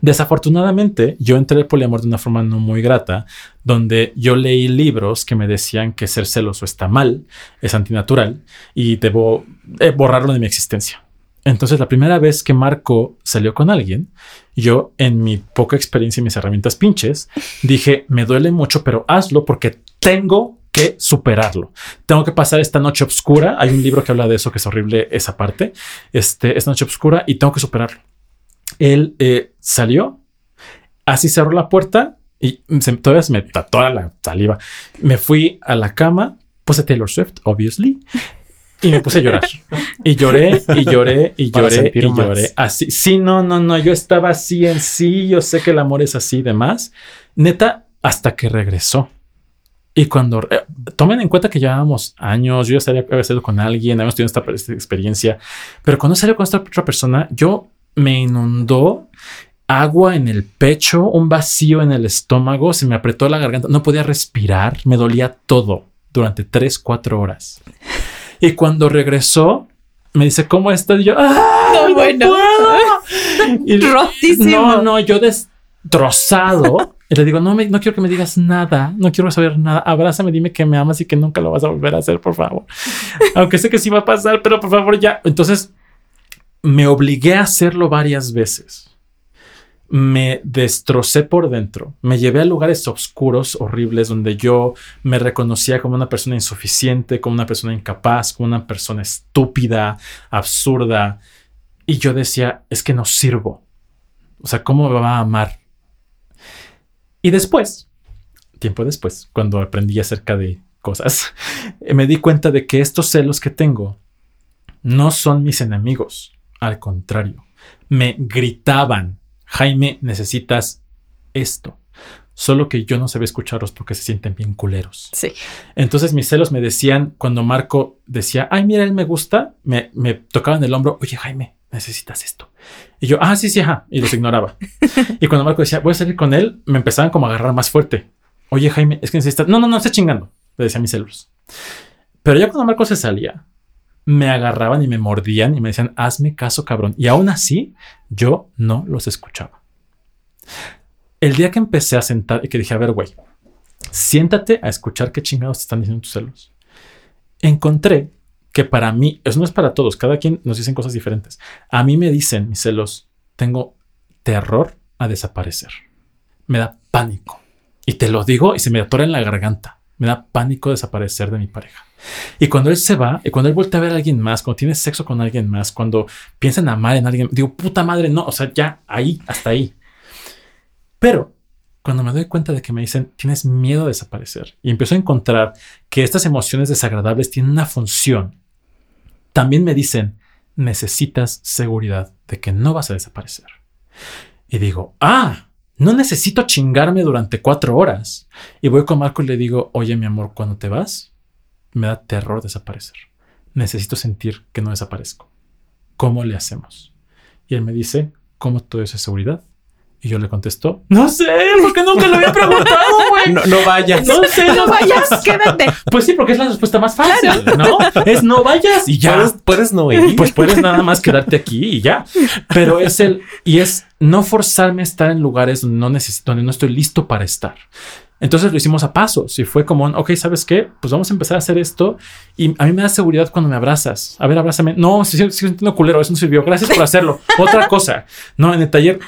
Desafortunadamente, yo entré al poliamor de una forma no muy grata, donde yo leí libros que me decían que ser celoso está mal, es antinatural y debo eh, borrarlo de mi existencia. Entonces, la primera vez que Marco salió con alguien, yo, en mi poca experiencia y mis herramientas pinches, dije, me duele mucho, pero hazlo porque tengo que superarlo. Tengo que pasar esta noche oscura. Hay un libro que habla de eso, que es horrible esa parte. Este, esta noche oscura y tengo que superarlo. Él eh, salió, así cerró la puerta y se, todavía se me tatuó la saliva. Me fui a la cama, puse Taylor Swift, obviously, y me puse a llorar. Y lloré, y lloré, y lloré, y más. lloré. Así, sí, no, no, no, yo estaba así en sí, yo sé que el amor es así y demás. Neta, hasta que regresó. Y cuando eh, tomen en cuenta que llevábamos años, yo ya estaría había salido con alguien, habíamos tenido esta, esta experiencia, pero cuando salió con esta otra persona, yo me inundó agua en el pecho, un vacío en el estómago, se me apretó la garganta, no podía respirar, me dolía todo durante tres, cuatro horas. Y cuando regresó, me dice, ¿cómo estás? Y yo, ¡ah! No, bueno. puedo". *laughs* Y- Rotísimo. no, no, yo destrozado. Y le digo, no, me, no quiero que me digas nada, no quiero saber nada, abrázame, dime que me amas y que nunca lo vas a volver a hacer, por favor. Aunque sé que sí va a pasar, pero por favor ya. Entonces me obligué a hacerlo varias veces. Me destrocé por dentro, me llevé a lugares oscuros, horribles, donde yo me reconocía como una persona insuficiente, como una persona incapaz, como una persona estúpida, absurda. Y yo decía, es que no sirvo. O sea, ¿cómo me va a amar? Y después, tiempo después, cuando aprendí acerca de cosas, *laughs* me di cuenta de que estos celos que tengo no son mis enemigos. Al contrario, me gritaban, Jaime, necesitas esto. Solo que yo no sabía escucharlos porque se sienten bien culeros. Sí. Entonces mis celos me decían, cuando Marco decía, ay, mira, él me gusta, me, me tocaban el hombro, oye, Jaime, necesitas esto. Y yo, ah, sí, sí, ajá, y los ignoraba. *laughs* y cuando Marco decía, voy a salir con él, me empezaban como a agarrar más fuerte. Oye, Jaime, es que necesitas, no, no, no, esté chingando, le decía a mis celos. Pero ya cuando Marco se salía, me agarraban y me mordían y me decían, hazme caso, cabrón. Y aún así, yo no los escuchaba. El día que empecé a sentar y que dije, a ver, güey, siéntate a escuchar qué chingados te están diciendo tus celos. Encontré que para mí, eso no es para todos, cada quien nos dicen cosas diferentes. A mí me dicen mis celos, tengo terror a desaparecer. Me da pánico. Y te lo digo y se me atora en la garganta. Me da pánico desaparecer de mi pareja. Y cuando él se va, y cuando él vuelve a ver a alguien más, cuando tiene sexo con alguien más, cuando piensa en amar en alguien, digo, puta madre, no, o sea, ya ahí, hasta ahí. Pero cuando me doy cuenta de que me dicen, tienes miedo a desaparecer, y empiezo a encontrar que estas emociones desagradables tienen una función, también me dicen, necesitas seguridad de que no vas a desaparecer. Y digo, ah, no necesito chingarme durante cuatro horas. Y voy con Marco y le digo, oye, mi amor, cuando te vas, me da terror desaparecer. Necesito sentir que no desaparezco. ¿Cómo le hacemos? Y él me dice, ¿cómo todo eso es seguridad? Y yo le contesto, no sé, porque nunca lo había preguntado, güey. No, no vayas. No sé, No vayas, quédate. Pues sí, porque es la respuesta más fácil, ¿no? Es no vayas y ya. Puedes, puedes no ir. Pues puedes nada más quedarte aquí y ya. Pero es el, y es no forzarme a estar en lugares donde no necesito, donde no estoy listo para estar. Entonces lo hicimos a pasos y fue como, ok, ¿sabes qué? Pues vamos a empezar a hacer esto y a mí me da seguridad cuando me abrazas. A ver, abrázame. No, sigo, sigo sintiendo culero, eso no sirvió. Gracias por hacerlo. Otra cosa. No, en el taller,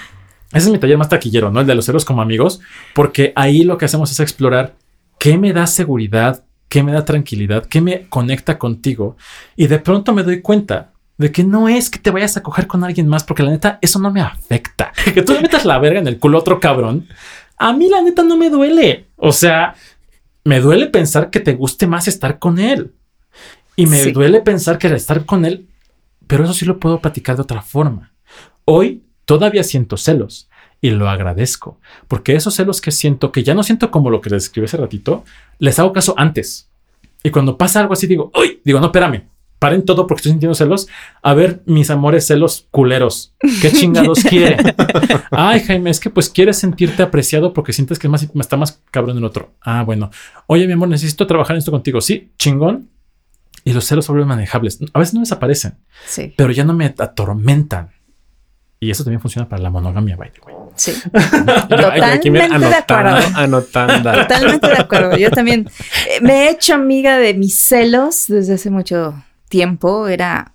Ese es mi taller más taquillero, ¿no? El de los celos como amigos, porque ahí lo que hacemos es explorar qué me da seguridad, qué me da tranquilidad, qué me conecta contigo. Y de pronto me doy cuenta de que no es que te vayas a coger con alguien más, porque la neta, eso no me afecta. *laughs* Que tú le metas la verga en el culo a otro cabrón. A mí la neta no me duele. O sea, me duele pensar que te guste más estar con él. Y me Sí. duele pensar que estar con él, pero eso sí lo puedo platicar de otra forma. Hoy todavía siento celos y lo agradezco, porque esos celos que siento, que ya no siento como lo que les escribí hace ratito, les hago caso antes. Y cuando pasa algo así, digo, uy, digo, no, espérame, paren todo porque estoy sintiendo celos. A ver, mis amores celos culeros, ¿qué *laughs* chingados quieren? Ay, Jaime, es que pues quieres sentirte apreciado porque sientes que es más, está más cabrón el otro. Ah, bueno. Oye, mi amor, necesito trabajar en esto contigo. Sí, chingón. Y los celos vuelven manejables. A veces no desaparecen, Sí, pero ya no me atormentan. Y eso también funciona para la monogamia, by the way. sí. Yo *laughs* Totalmente de acuerdo. anotando, anotando. Totalmente de acuerdo. Yo también eh, me he hecho amiga de mis celos desde hace mucho tiempo. Era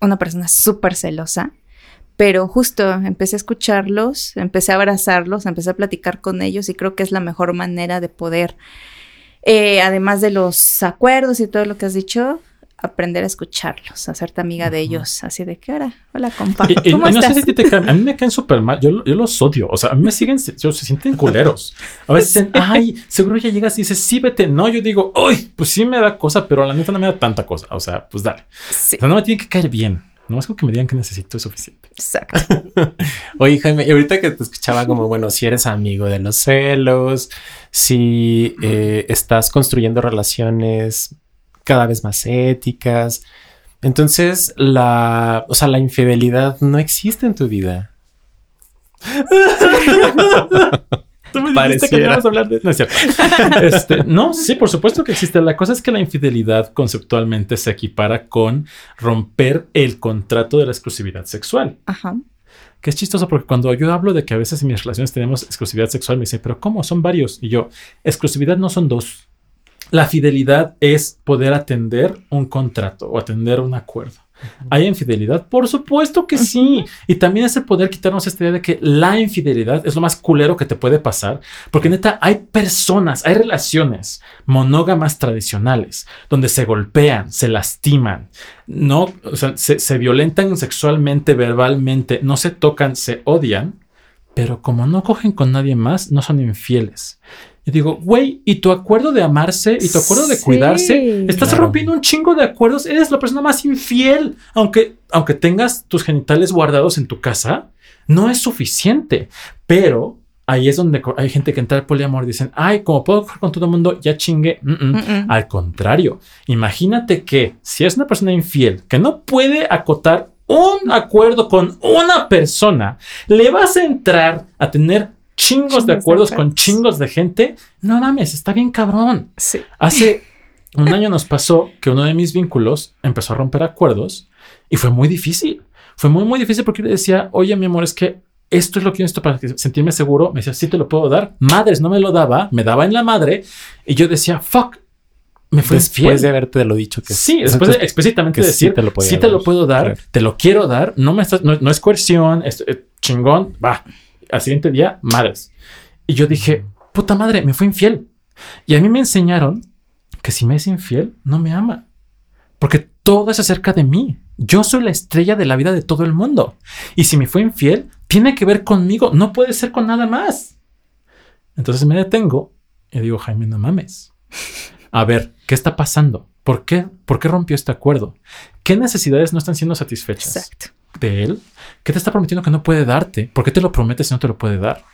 una persona súper celosa, pero justo empecé a escucharlos, empecé a abrazarlos, empecé a platicar con ellos y creo que es la mejor manera de poder, eh, además de los acuerdos y todo lo que has dicho, aprender a escucharlos, hacerte amiga de ellos, así de que ahora, hola compa, Y, y- ¿cómo y no sé si a te caen, a mí me caen súper mal. Yo, yo los odio. O sea, a mí me siguen, se, se sienten culeros. A veces dicen, *laughs* ay, seguro ya llegas y dices, sí, vete. No, yo digo, uy, pues sí me da cosa, pero la neta no me da tanta cosa. O sea, pues dale. Sí, O sea, no me tiene que caer bien. No es como que me digan que necesito es suficiente. exacto. *laughs* Oye, Jaime, y ahorita que te escuchaba como, bueno, si eres amigo de los celos, si eh, estás construyendo relaciones cada vez más éticas, entonces la, o sea, la infidelidad no existe en tu vida. *laughs* Tú me dijiste que no ibas a hablar de... No es cierto. *laughs* Este, no, sí, por supuesto que existe. La cosa es que la infidelidad conceptualmente se equipara con romper el contrato de la exclusividad sexual. Ajá. Que es chistoso porque cuando yo hablo de que a veces en mis relaciones tenemos exclusividad sexual, me dicen, pero ¿cómo? Son varios. Y yo, exclusividad no son dos. La fidelidad es poder atender un contrato o atender un acuerdo. ¿Hay infidelidad? Por supuesto que sí. Y también es el poder quitarnos esta idea de que la infidelidad es lo más culero que te puede pasar. Porque neta, hay personas, hay relaciones monógamas tradicionales donde se golpean, se lastiman, no, o sea, se, se violentan sexualmente, verbalmente, no se tocan, se odian, pero como no cogen con nadie más, no son infieles. Y digo, güey, ¿y tu acuerdo de amarse y tu acuerdo de Sí. cuidarse? Estás Claro. rompiendo un chingo de acuerdos, eres la persona más infiel. Aunque, aunque tengas tus genitales guardados en tu casa, no es suficiente. Pero ahí es donde hay gente que entra al poliamor y dicen, ay, como puedo coger con todo el mundo, ya chingue. Mm, mm. Mm-mm. Al contrario, imagínate que si es una persona infiel que no puede acotar un acuerdo con una persona, le vas a entrar a tener chingos, Chingos de de acuerdos con acuerdos. chingos de gente. No mames, está bien cabrón. Sí. Hace *laughs* un año nos pasó que uno de mis vínculos empezó a romper acuerdos y fue muy difícil. Fue muy, muy difícil porque yo le decía, oye, mi amor, es que esto es lo que yo necesito para sentirme seguro. Me decía, sí, te lo puedo dar. Madres, no me lo daba, me daba en la madre. Y yo decía, fuck, me fue Después infiel. de haberte lo dicho que Sí, después de explícitamente que sí decir, te lo sí te lo puedo dar, Claro. te lo quiero dar, no me estás, no, no es coerción, es eh, chingón, va. Al siguiente día, madres. Y yo dije, puta madre, me fue infiel. Y a mí me enseñaron que si me es infiel, no me ama. Porque todo es acerca de mí. Yo soy la estrella de la vida de todo el mundo. Y si me fue infiel, tiene que ver conmigo, no puede ser con nada más. Entonces me detengo y digo, Jaime, no mames. A ver, ¿qué está pasando? ¿Por qué, ¿Por qué rompió este acuerdo? ¿Qué necesidades no están siendo satisfechas Exacto. De él? ¿Qué te está prometiendo que no puede darte? ¿Por qué te lo prometes si no te lo puede dar?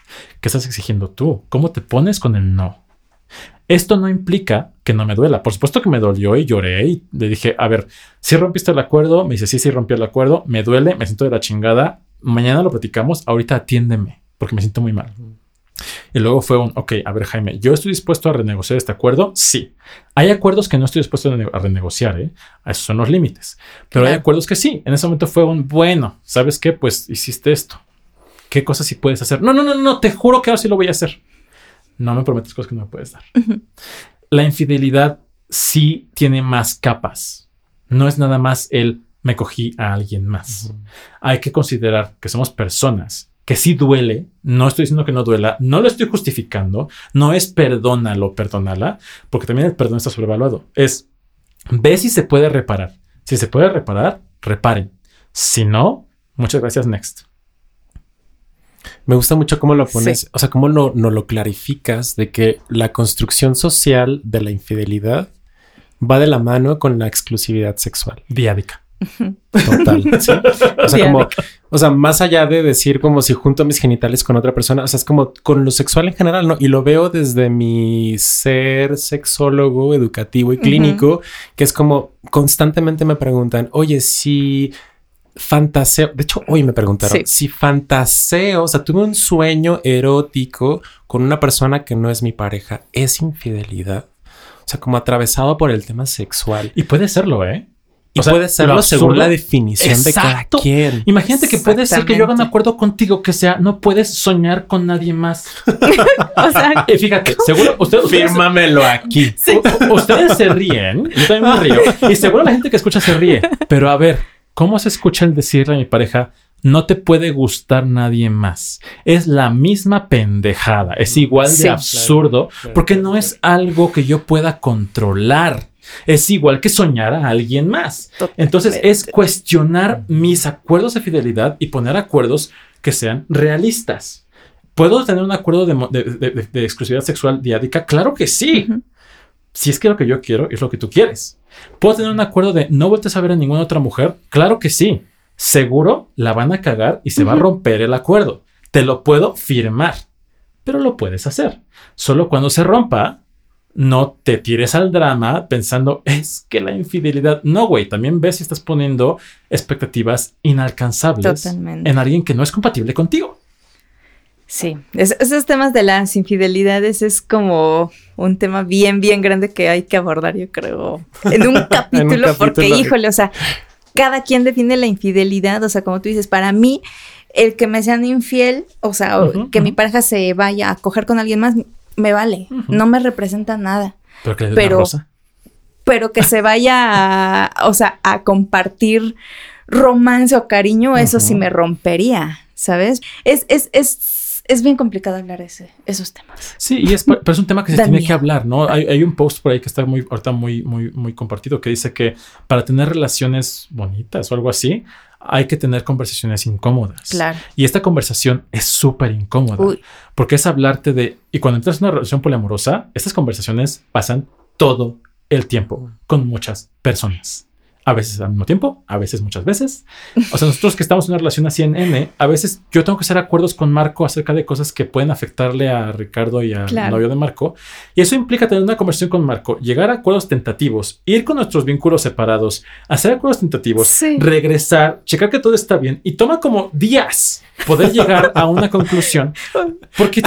¿Qué estás exigiendo tú? ¿Cómo te pones con el no? Esto no implica que no me duela. Por supuesto que me dolió y lloré y le dije, a ver, si rompiste el acuerdo, me dice, sí, sí, rompió el acuerdo, me duele, me siento de la chingada, mañana lo platicamos, ahorita atiéndeme, porque me siento muy mal. Y luego fue un, ok, a ver Jaime, ¿yo estoy dispuesto a renegociar este acuerdo? Sí. Hay acuerdos que no estoy dispuesto a, rene- a renegociar, ¿eh? Esos son los límites. Pero hay acuerdos que sí. En ese momento fue un, bueno, ¿sabes qué? Pues hiciste esto. ¿Qué cosas sí puedes hacer? No, no, no, no, te juro que ahora sí lo voy a hacer. No me prometes cosas que no me puedes dar. La infidelidad sí tiene más capas. No es nada más el me cogí a alguien más. Hay que considerar que somos personas que sí duele, no estoy diciendo que no duela, no lo estoy justificando, no es perdónalo, perdónala, porque también el perdón está sobrevaluado. Es ve si se puede reparar. Si se puede reparar, reparen. Si no, muchas gracias, next. Me gusta mucho cómo lo pones, o sea, cómo no, no lo clarificas de que la construcción social de la infidelidad va de la mano con la exclusividad sexual. Diádica. Total. *laughs* ¿sí? O sea, como, o sea, más allá de decir como si junto mis genitales con otra persona, o sea, es como con lo sexual en general, ¿no? Y lo veo desde mi ser sexólogo, educativo y clínico, que es como constantemente me preguntan, oye, si fantaseo, de hecho hoy me preguntaron si fantaseo, o sea, tuve un sueño erótico con una persona que no es mi pareja, ¿es infidelidad? O sea, como atravesado por el tema sexual. Y puede serlo, ¿eh? Y puede serlo según la definición de cada quien. Imagínate que puede ser que yo haga un acuerdo contigo que sea no puedes soñar con nadie más. *laughs* o sea, y fíjate, seguro usted, fírmamelo aquí. ustedes se ríen, yo también me río y seguro la gente que escucha se ríe. Pero a ver, ¿cómo se escucha el decirle a mi pareja no te puede gustar nadie más. Es la misma pendejada, es igual de absurdo porque no es algo que yo pueda controlar. Es igual que soñar a alguien más. Entonces es cuestionar mis acuerdos de fidelidad y poner acuerdos que sean realistas. ¿Puedo tener un acuerdo de, exclusividad sexual diádica? Claro que sí. Si es que lo que yo quiero es lo que tú quieres. ¿Puedo tener un acuerdo de no vueltes a ver a ninguna otra mujer? Claro que sí. Seguro la van a cagar y se va a romper el acuerdo. Te lo puedo firmar, pero lo puedes hacer. Solo cuando se rompa, no te tires al drama pensando, es que la infidelidad. No, güey, también ves si estás poniendo expectativas inalcanzables en alguien que no es compatible contigo. Sí, esos temas de las infidelidades es como un tema bien, bien grande que hay que abordar, yo creo, en un *laughs* *laughs* capítulo, porque híjole, o sea, cada quien define la infidelidad, o sea, como tú dices, para mí, el que me sean infiel, o sea, que mi pareja se vaya a coger con alguien más, me vale, no me representa nada. Pero que, pero, pero que se vaya a, o sea, a compartir romance o cariño, eso sí me rompería, ¿sabes? Es, es, es, es bien complicado hablar ese, esos temas. Sí, y es, pero es un tema que se tiene que hablar, ¿no? Hay, hay, un post por ahí que está muy, ahorita muy, muy, muy compartido que dice que para tener relaciones bonitas o algo así, hay que tener conversaciones incómodas. Claro. Y esta conversación es súper incómoda. Porque es hablarte de... Y cuando entras en una relación poliamorosa, estas conversaciones pasan todo el tiempo con muchas personas a veces al mismo tiempo, a veces muchas veces. O sea, nosotros que estamos en una relación así en N, a veces yo tengo que hacer acuerdos con Marco acerca de cosas que pueden afectarle a Ricardo y al novio de Marco. Y eso implica tener una conversación con Marco, llegar a acuerdos tentativos, ir con nuestros vínculos separados, hacer acuerdos tentativos, regresar, checar que todo está bien y toma como días poder llegar a una conclusión. Porque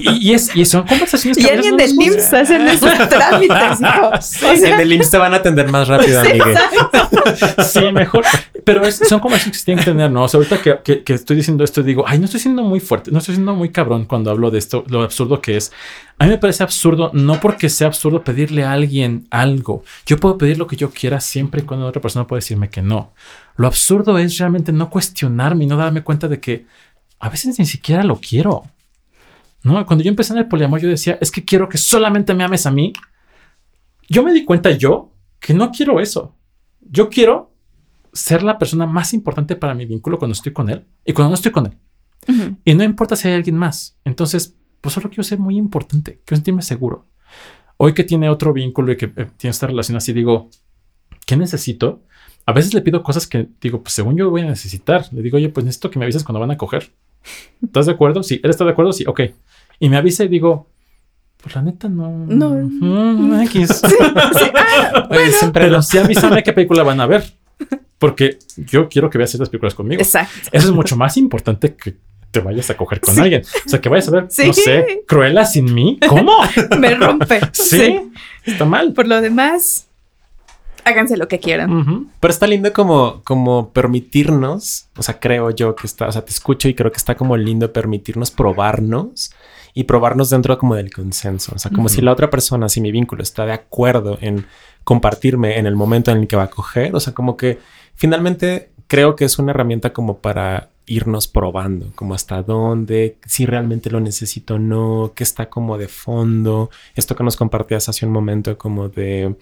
y, es, y son conversaciones que Y alguien del IMSS hace esos *laughs* trámites. en el IMSS te van a atender más rápido, *laughs* amigue. sí, mejor. Pero son conversaciones que se tienen que tener, ¿no? O sea, ahorita que, que, estoy diciendo esto, digo, ay, no estoy siendo muy fuerte, no estoy siendo muy cabrón cuando hablo de esto, lo absurdo que es. A mí me parece absurdo, no porque sea absurdo pedirle a alguien algo. Yo puedo pedir lo que yo quiera siempre y cuando otra persona puede decirme que no. Lo absurdo es realmente no cuestionarme y no darme cuenta de que a veces ni siquiera lo quiero. ¿No? Cuando yo empecé en el poliamor, yo decía, es que quiero que solamente me ames a mí. Yo me di cuenta yo que no quiero eso. Yo quiero ser la persona más importante para mi vínculo cuando estoy con él y cuando no estoy con él. Y no importa si hay alguien más. Entonces, pues solo quiero ser muy importante, quiero sentirme seguro. Hoy que tiene otro vínculo y que eh, tiene esta relación así, digo, ¿qué necesito? A veces le pido cosas que digo, pues según yo voy a necesitar. Le digo, oye, pues necesito que me avises cuando van a coger. ¿Estás de acuerdo? Sí. ¿Él está de acuerdo? Sí. Ok. Y me avisa y digo, pues la neta no. No. Mm, X. *laughs* Ah, Pero sí avísame qué película van a ver. Porque yo quiero que veas estas películas conmigo. Exacto. Eso es mucho más importante que te vayas a coger con alguien. O sea, que vayas a ver, no sé, Cruella sin mí. ¿Cómo? *laughs* Me rompe. sí. Está mal. Por lo demás, háganse lo que quieran. Pero está lindo como, como permitirnos, o sea, creo yo que está, o sea, te escucho y creo que está como lindo permitirnos probarnos y probarnos dentro como del consenso. O sea, como si la otra persona, si mi vínculo está de acuerdo en compartirme en el momento en el que va a coger, o sea, como que finalmente creo que es una herramienta como para irnos probando, como hasta dónde, si realmente lo necesito o no, qué está como de fondo, esto que nos compartías hace un momento como de,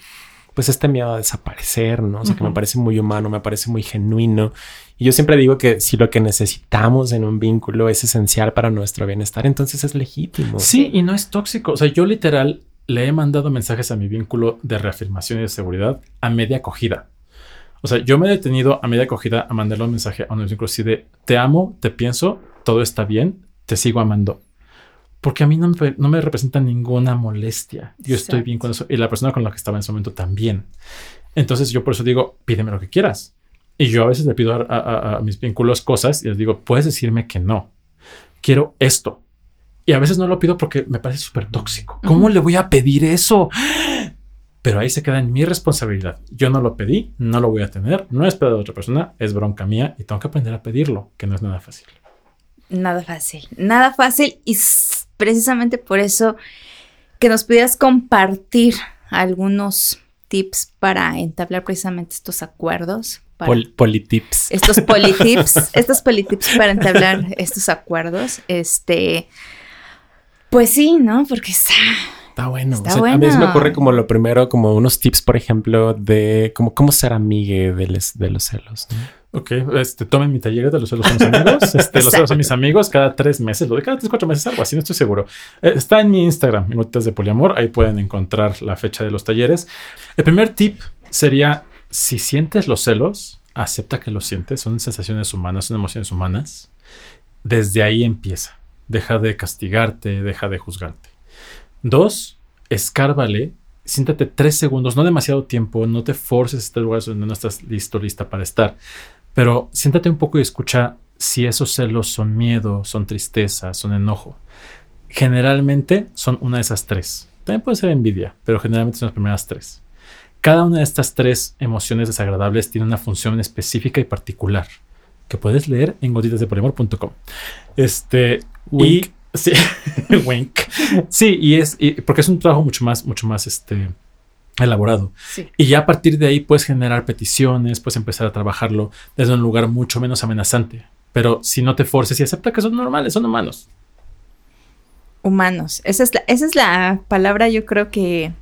pues este miedo a desaparecer, ¿no? O sea, que me parece muy humano, me parece muy genuino. Y yo siempre digo que si lo que necesitamos en un vínculo es esencial para nuestro bienestar, entonces es legítimo. Sí, y no es tóxico. O sea, yo literal le he mandado mensajes a mi vínculo de reafirmación y de seguridad a media acogida. O sea, yo me he detenido a media acogida a mandarle un mensaje a un vínculo así de te amo, te pienso, todo está bien, te sigo amando. Porque a mí no me, no me representa ninguna molestia. Yo estoy bien con eso. Y la persona con la que estaba en ese momento también. Entonces yo por eso digo, pídeme lo que quieras. Y yo a veces le pido a, mis vínculos cosas y les digo, puedes decirme que no. Quiero esto. Y a veces no lo pido porque me parece súper tóxico. ¿Cómo le voy a pedir eso? Pero ahí se queda en mi responsabilidad. Yo no lo pedí, no lo voy a tener, no es pedo de otra persona, es bronca mía y tengo que aprender a pedirlo, que no es nada fácil. Nada fácil, nada fácil y precisamente por eso que nos pudieras compartir algunos tips para entablar precisamente estos acuerdos. politips. Estos politips, *laughs* estos politips para entablar *laughs* estos acuerdos. Este, pues sí, ¿no? Porque está Está bueno. A mí me ocurre como lo primero, como unos tips, por ejemplo, de como cómo ser amigue de, de los celos. Ok, este, tomen mi taller de los celos son mis amigos. *laughs* Este, los celos son mis amigos cada tres meses, lo de cada tres, cuatro meses, algo así, no estoy seguro. Eh, está en mi Instagram, Minutos de Poliamor, ahí pueden encontrar la fecha de los talleres. El primer tip sería, si sientes los celos, acepta que los sientes, son sensaciones humanas, son emociones humanas. Desde ahí empieza. Deja de castigarte, deja de juzgarte. Dos, escárvale, siéntate tres segundos, no demasiado tiempo, no te forces a estar lugares donde no estás listo, lista para estar, pero siéntate un poco y escucha si esos celos son miedo, son tristeza, son enojo. Generalmente son una de esas tres. También puede ser envidia, pero generalmente son las primeras tres. Cada una de estas tres emociones desagradables tiene una función específica y particular que puedes leer en gotitasdepolimor.com. Este, y Sí, *laughs* wink. Sí, y es porque es un trabajo mucho más, mucho más este elaborado. Y ya a partir de ahí puedes generar peticiones, puedes empezar a trabajarlo desde un lugar mucho menos amenazante. Pero si no te forces y acepta que son normales, son humanos. Humanos. Esa es la, esa es la palabra, yo creo que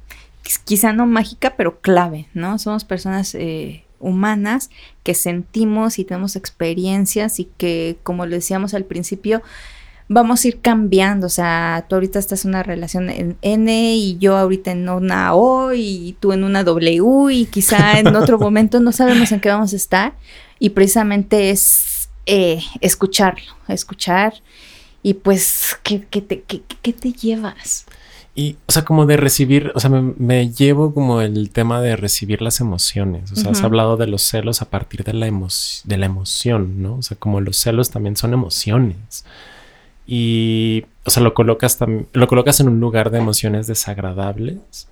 quizá no mágica, pero clave, ¿no? Somos personas eh, humanas que sentimos y tenemos experiencias y que, como lo decíamos al principio, vamos a ir cambiando. O sea, tú ahorita estás en una relación en N y yo ahorita en una O y tú en una W y quizá en *laughs* otro momento no sabemos en qué vamos a estar. Y precisamente es eh, escucharlo, escuchar y pues, ¿qué, qué, te, qué, te llevas? Y, o sea, como de recibir, o sea, me, llevo como el tema de recibir las emociones. O sea, has hablado de los celos a partir de la, de la emoción, ¿no? O sea, como los celos también son emociones y, o sea, lo colocas, lo colocas en un lugar de emociones desagradables.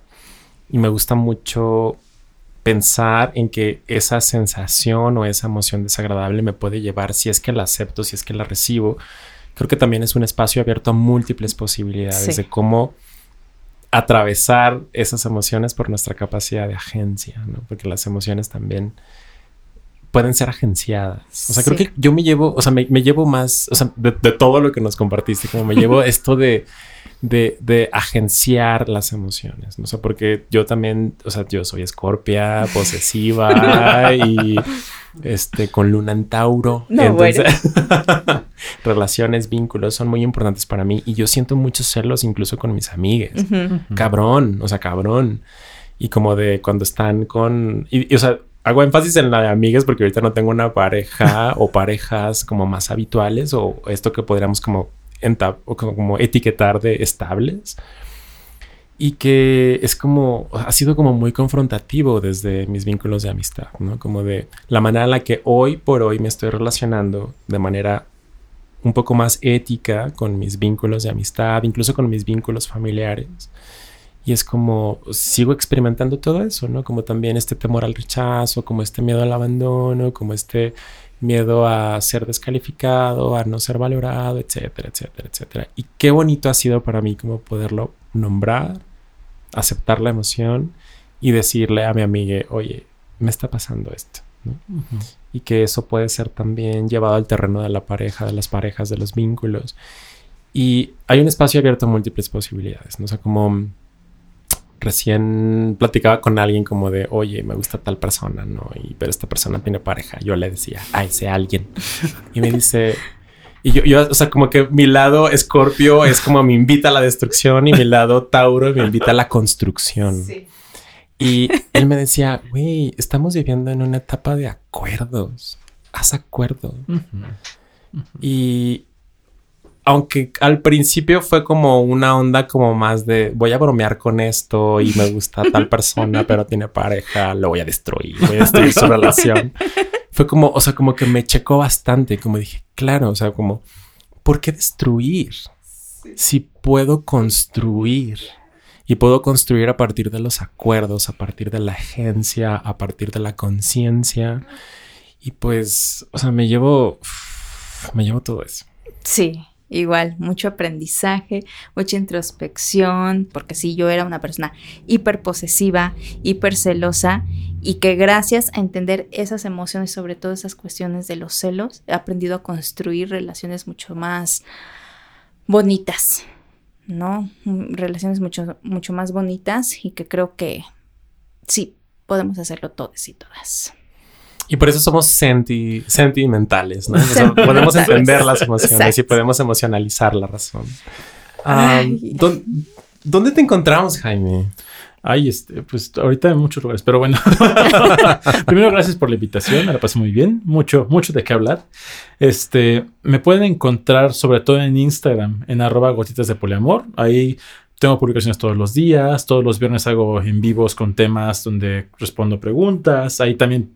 Y me gusta mucho pensar en que esa sensación o esa emoción desagradable me puede llevar, si es que la acepto, si es que la recibo, creo que también es un espacio abierto a múltiples posibilidades de cómo atravesar esas emociones por nuestra capacidad de agencia, ¿no? Porque las emociones también pueden ser agenciadas. O sea, creo que yo me llevo, o sea, me, llevo más, o sea, de, todo lo que nos compartiste, como me llevo *laughs* esto de, de, de, agenciar las emociones, no sé, porque yo también, o sea, yo soy escorpia, posesiva *laughs* y este, con luna en Tauro. Entonces, *laughs* relaciones, vínculos son muy importantes para mí y yo siento muchos celos incluso con mis amigas. Cabrón, o sea, cabrón. Y como de cuando están con, y, o sea, hago énfasis en la de amigas porque ahorita no tengo una pareja o parejas como más habituales o esto que podríamos como, como etiquetar de estables. Y que es como, ha sido como muy confrontativo desde mis vínculos de amistad, ¿no? Como de la manera en la que hoy por hoy me estoy relacionando de manera un poco más ética con mis vínculos de amistad, incluso con mis vínculos familiares y es como sigo experimentando todo eso, ¿no? Como también este temor al rechazo, como este miedo al abandono, como este miedo a ser descalificado, a no ser valorado, etcétera, etcétera, etcétera. Y qué bonito ha sido para mí como poderlo nombrar, aceptar la emoción y decirle a mi amiga, oye, me está pasando esto. y que eso puede ser también llevado al terreno de la pareja, de las parejas, de los vínculos. Y hay un espacio abierto a múltiples posibilidades, ¿no? O sea, como recién platicaba con alguien como de, oye, me gusta tal persona, ¿no? Y, pero esta persona tiene pareja. Yo le decía, a ese alguien. Y me dice, y yo, yo, o sea, como que mi lado escorpio es como me invita a la destrucción y mi lado tauro me invita a la construcción. Sí. Y él me decía, güey, estamos viviendo en una etapa de acuerdos. Haz acuerdo. Y aunque al principio fue como una onda como más de voy a bromear con esto y me gusta tal *laughs* persona, pero tiene pareja, lo voy a destruir, voy a destruir su *laughs* relación. *laughs* Fue como, o sea, como que me checó bastante, como dije, claro, o sea, como, ¿por qué destruir? Si puedo construir. Y puedo construir a partir de los acuerdos, a partir de la agencia, a partir de la conciencia. Y pues, o sea, me llevo, me llevo todo eso. Sí, igual, mucho aprendizaje, mucha introspección, porque sí, yo era una persona hiper posesiva, hiper celosa, y que gracias a entender esas emociones, sobre todo esas cuestiones de los celos, he aprendido a construir relaciones mucho más bonitas, ¿no? Relaciones mucho, mucho más bonitas y que creo que sí, podemos hacerlo todos y todas. Y por eso somos sentimentales, ¿no? podemos entender las emociones y podemos emocionalizar la razón. ¿Dónde te encontramos, Jaime? Ay, este, pues ahorita en muchos lugares, pero bueno. *laughs* Primero, gracias por la invitación, me la pasé muy bien, mucho, mucho de qué hablar. Este, me pueden encontrar sobre todo en Instagram, en arroba gotitas de poliamor. Ahí tengo publicaciones todos los días, todos los viernes hago en vivos con temas donde respondo preguntas. Ahí también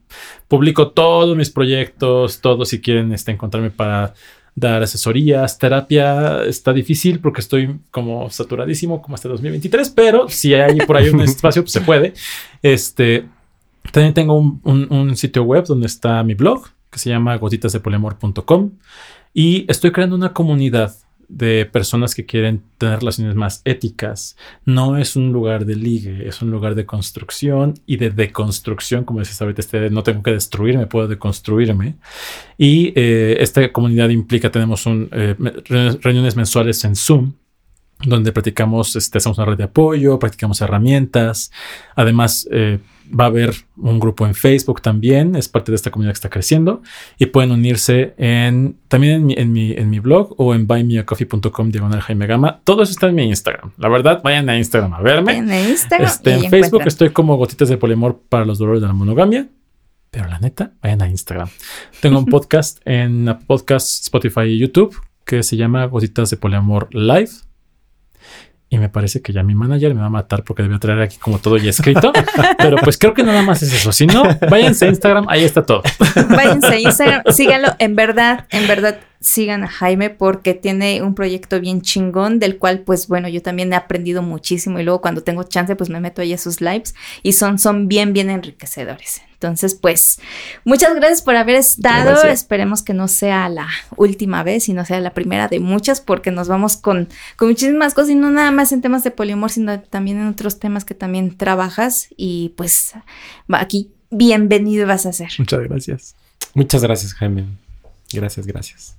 publico todos mis proyectos, todos si quieren este, encontrarme para dar asesorías, terapia está difícil porque estoy como saturadísimo como hasta 2023, pero si hay por ahí un *laughs* espacio, pues se puede. Este, también tengo un, un, sitio web donde está mi blog que se llama gotitasdepoliamor.com y estoy creando una comunidad de personas que quieren tener relaciones más éticas. No es un lugar de ligue, es un lugar de construcción y de deconstrucción, como decías ahorita, este, no tengo que destruirme, puedo deconstruirme. Y eh, esta comunidad implica, tenemos un, eh, reuniones mensuales en Zoom donde practicamos, este, hacemos una red de apoyo, practicamos herramientas. Además, eh, va a haber un grupo en Facebook también, es parte de esta comunidad que está creciendo y pueden unirse en también en mi, en mi, en mi blog o en buymeacoffee.com diagonal Jaime Gama. Todo eso está en mi Instagram. La verdad, vayan a Instagram a verme. En Instagram. Este, en Facebook estoy como gotitas de poliamor para los dolores de la monogamia. Pero la neta, vayan a Instagram. Tengo un *laughs* podcast en podcast, Spotify y YouTube que se llama Gotitas de Poliamor Live y me parece que ya mi manager me va a matar porque debe traer aquí como todo ya escrito. *laughs* Pero pues creo que nada más es eso. Si no, váyanse a Instagram, ahí está todo. Váyanse a Instagram, síganlo. En verdad, en verdad, sigan a Jaime porque tiene un proyecto bien chingón del cual pues bueno, yo también he aprendido muchísimo y luego cuando tengo chance pues me meto ahí a sus lives y son, son bien, bien enriquecedores. Entonces, pues, muchas gracias por haber estado. Esperemos que no sea la última vez y no sea la primera de muchas, porque nos vamos con, con muchísimas cosas y no nada más en temas de poliamor, sino también en otros temas que también trabajas. Y pues, aquí, bienvenido vas a ser. Muchas gracias. Muchas gracias, Jaime. Gracias, gracias.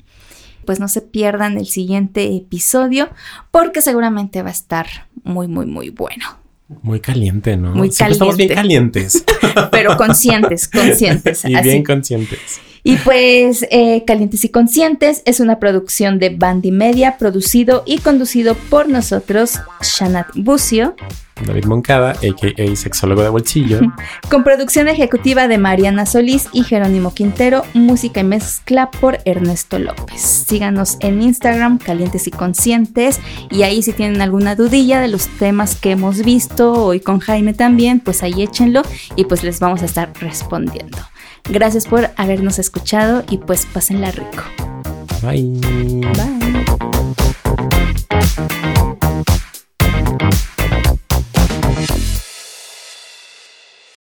Pues no se pierdan el siguiente episodio, porque seguramente va a estar muy, muy, muy bueno. Muy caliente, ¿no? Muy caliente. Estamos bien calientes. *laughs* Pero conscientes, *laughs* conscientes. y bien conscientes. Y pues eh, Calientes y Conscientes es una producción de Bandy Media, producido y conducido por nosotros, Shanat Bucio. David Moncada, a.k.a. sexólogo de bolsillo. *laughs* Con producción ejecutiva de Mariana Solís y Jerónimo Quintero, música y mezcla por Ernesto López. Síganos en Instagram, Calientes y Conscientes, y ahí si tienen alguna dudilla de los temas que hemos visto, hoy con Jaime también, pues ahí échenlo y pues les vamos a estar respondiendo. Gracias por habernos escuchado y pues pásenla rico. Bye. Bye.